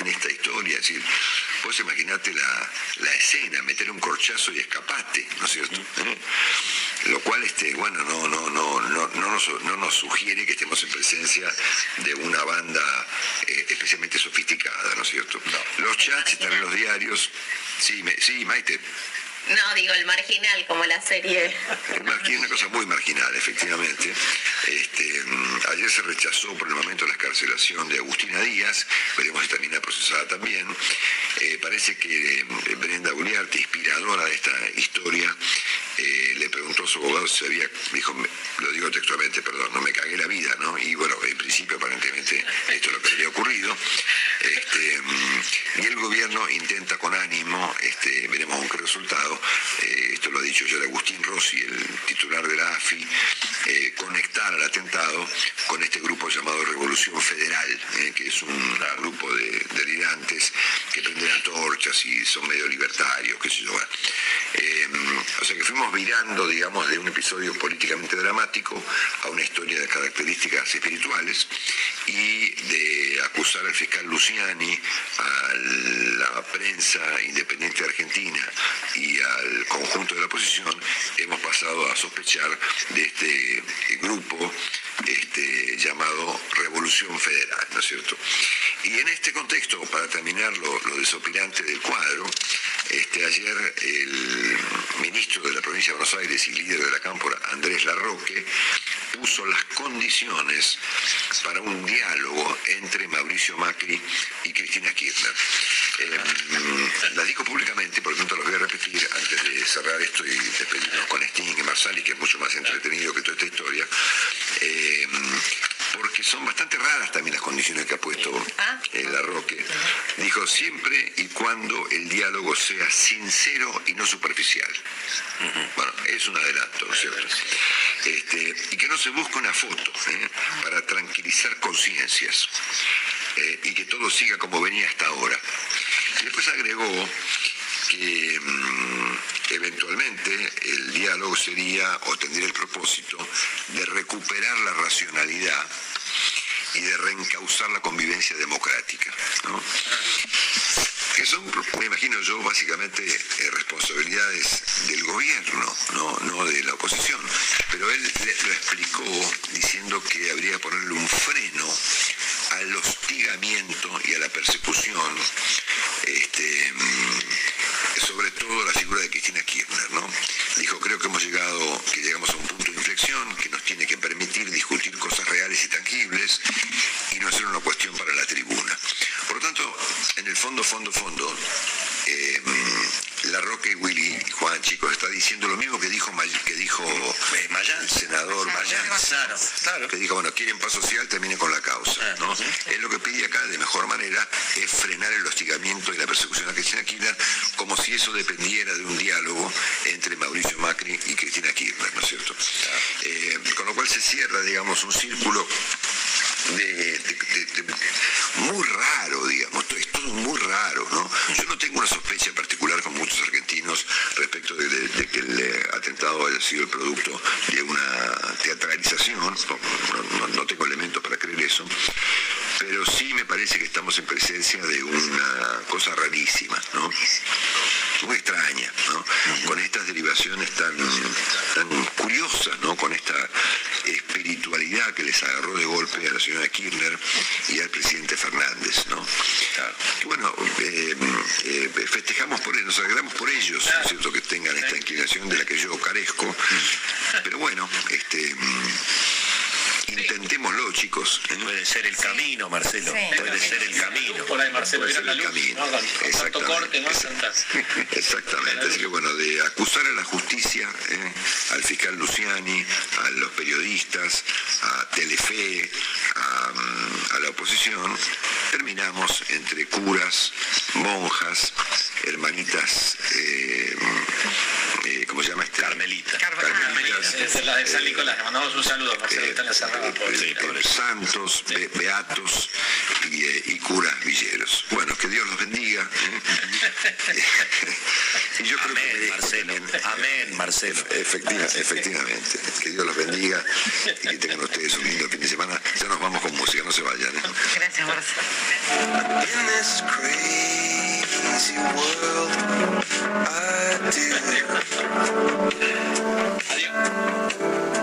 en esta historia. Es decir, vos imaginate la, la escena, meter un corchazo y escapate, ¿no es cierto? ¿Eh? Lo cual, este, bueno, no, no, no, no, no, nos, no nos sugiere que estemos en presencia de una banda eh, especialmente sofisticada, ¿no es cierto? No. Los chats están en los diarios. Sí, me, sí, Maite. No, digo el marginal, como la serie. Una cosa muy marginal, efectivamente. Este, ayer se rechazó por el momento la escarcelación de Agustina Díaz, veremos si termina procesada también. Eh, parece que eh, Brenda Uliarte, inspiradora de esta historia, eh, le preguntó a su abogado si había, dijo, lo digo textualmente, perdón, no me cagué la vida, ¿no? Y bueno, en principio aparentemente esto es lo que había ocurrido. Este, y el gobierno intenta con ánimo, este, veremos con qué resultado, eh, esto lo ha dicho ya Agustín Rossi, el titular de la AFI, eh, conectar al atentado con este grupo llamado Revolución Federal, que es un grupo de delirantes que prenden antorchas y son medio libertarios, qué sé yo. o sea que fuimos virando, digamos, de un episodio políticamente dramático a una historia de características espirituales y de acusar al fiscal Luciani, a la prensa independiente argentina y al conjunto de la oposición, hemos pasado a sospechar de este grupo este, llamado Revolución Federal, ¿no es cierto? Y en este contexto, para terminar lo, lo desopilante del cuadro, este, ayer el ministro de la provincia de Buenos Aires y líder de la Cámpora, Andrés Larroque, puso las condiciones para un diálogo entre Mauricio Macri y Cristina Kirchner. Eh, las digo públicamente, por lo tanto las voy a repetir antes de cerrar esto y despedirnos con Sting y Marsali, que es mucho más entretenido que toda esta historia. Eh, porque son bastante raras también las condiciones que ha puesto el Arroque. Dijo siempre y cuando el diálogo sea sincero y no superficial. Bueno, es un adelanto, ¿cierto? Este, y que no se busque una foto ¿eh? para tranquilizar conciencias eh, y que todo siga como venía hasta ahora. Y después agregó que mm, eventualmente el diálogo sería o tendría el propósito de recuperar la racionalidad y de reencauzar la convivencia democrática. ¿no? que son, me imagino yo, básicamente eh, responsabilidades del gobierno, no, no de la oposición. Pero él lo explicó diciendo que habría que ponerle un freno al hostigamiento y a la persecución, este, mm, sobre todo la figura de Cristina Kirchner, ¿no? Dijo, creo que hemos llegado, que llegamos a un punto de inflexión que nos tiene que permitir discutir cosas reales y tangibles y no hacer una cuestión para la tribuna. Por lo tanto, en el fondo, fondo, fondo, eh, La y Willy, Juan, chicos, está diciendo lo mismo que dijo, May- que dijo eh, Mayán, senador Mayán, Claro, claro. que dijo, bueno, quieren paz social, termine con la causa. ¿no? Él lo que pide acá, de mejor manera, es frenar el hostigamiento y la persecución a Cristina Kirchner, como si eso dependiera de un diálogo entre Mauricio Macri y Cristina Kirchner, ¿no es cierto? Eh, con lo cual se cierra, digamos, un círculo muy raro, digamos, es todo muy raro, ¿no? Yo no tengo una sospecha particular con muchos argentinos respecto de, que el eh, atentado haya sido el producto de una teatralización, no- no tengo elementos para creer eso, pero sí me parece que estamos en presencia de una cosa rarísima, ¿no? Muy extraña, ¿no? Con estas derivaciones tan, tan curiosas, ¿no? Con esta espiritualidad que les agarró de golpe a la señora Kirchner y al presidente Fernández, ¿no? Y bueno, eh, eh, festejamos por ellos, nos alegramos por ellos, ¿no es cierto? Que tengan esta inclinación de la que yo carezco, pero bueno, este... Intentémoslo, chicos. Puede ser el camino, Marcelo. Sí. Puede ser el camino. Por ahí, Marcelo, Puede ser el luz, camino. Exactamente. Exactamente. Así que bueno, de acusar a la justicia, ¿eh? al fiscal Luciani, a los periodistas, a Telefe, a, mm, a la oposición, terminamos entre curas, monjas, hermanitas, eh, eh, ¿cómo se llama este? Carmelita. Carmelitas. Es de la de San Nicolás. Le mandamos un saludo a Marcelo, que está en la cerrada. Eh, eh, santos, be- beatos y, eh, y curas villeros. Bueno, que Dios los bendiga. y yo creo que Amén, Marcelo. Amén, Marcelo. Efectiva- efectivamente. Que Dios los bendiga y que tengan ustedes un lindo fin de semana. Ya nos vamos con música, no se vayan. ¿eh? Gracias, Marcelo. world I do. Adios.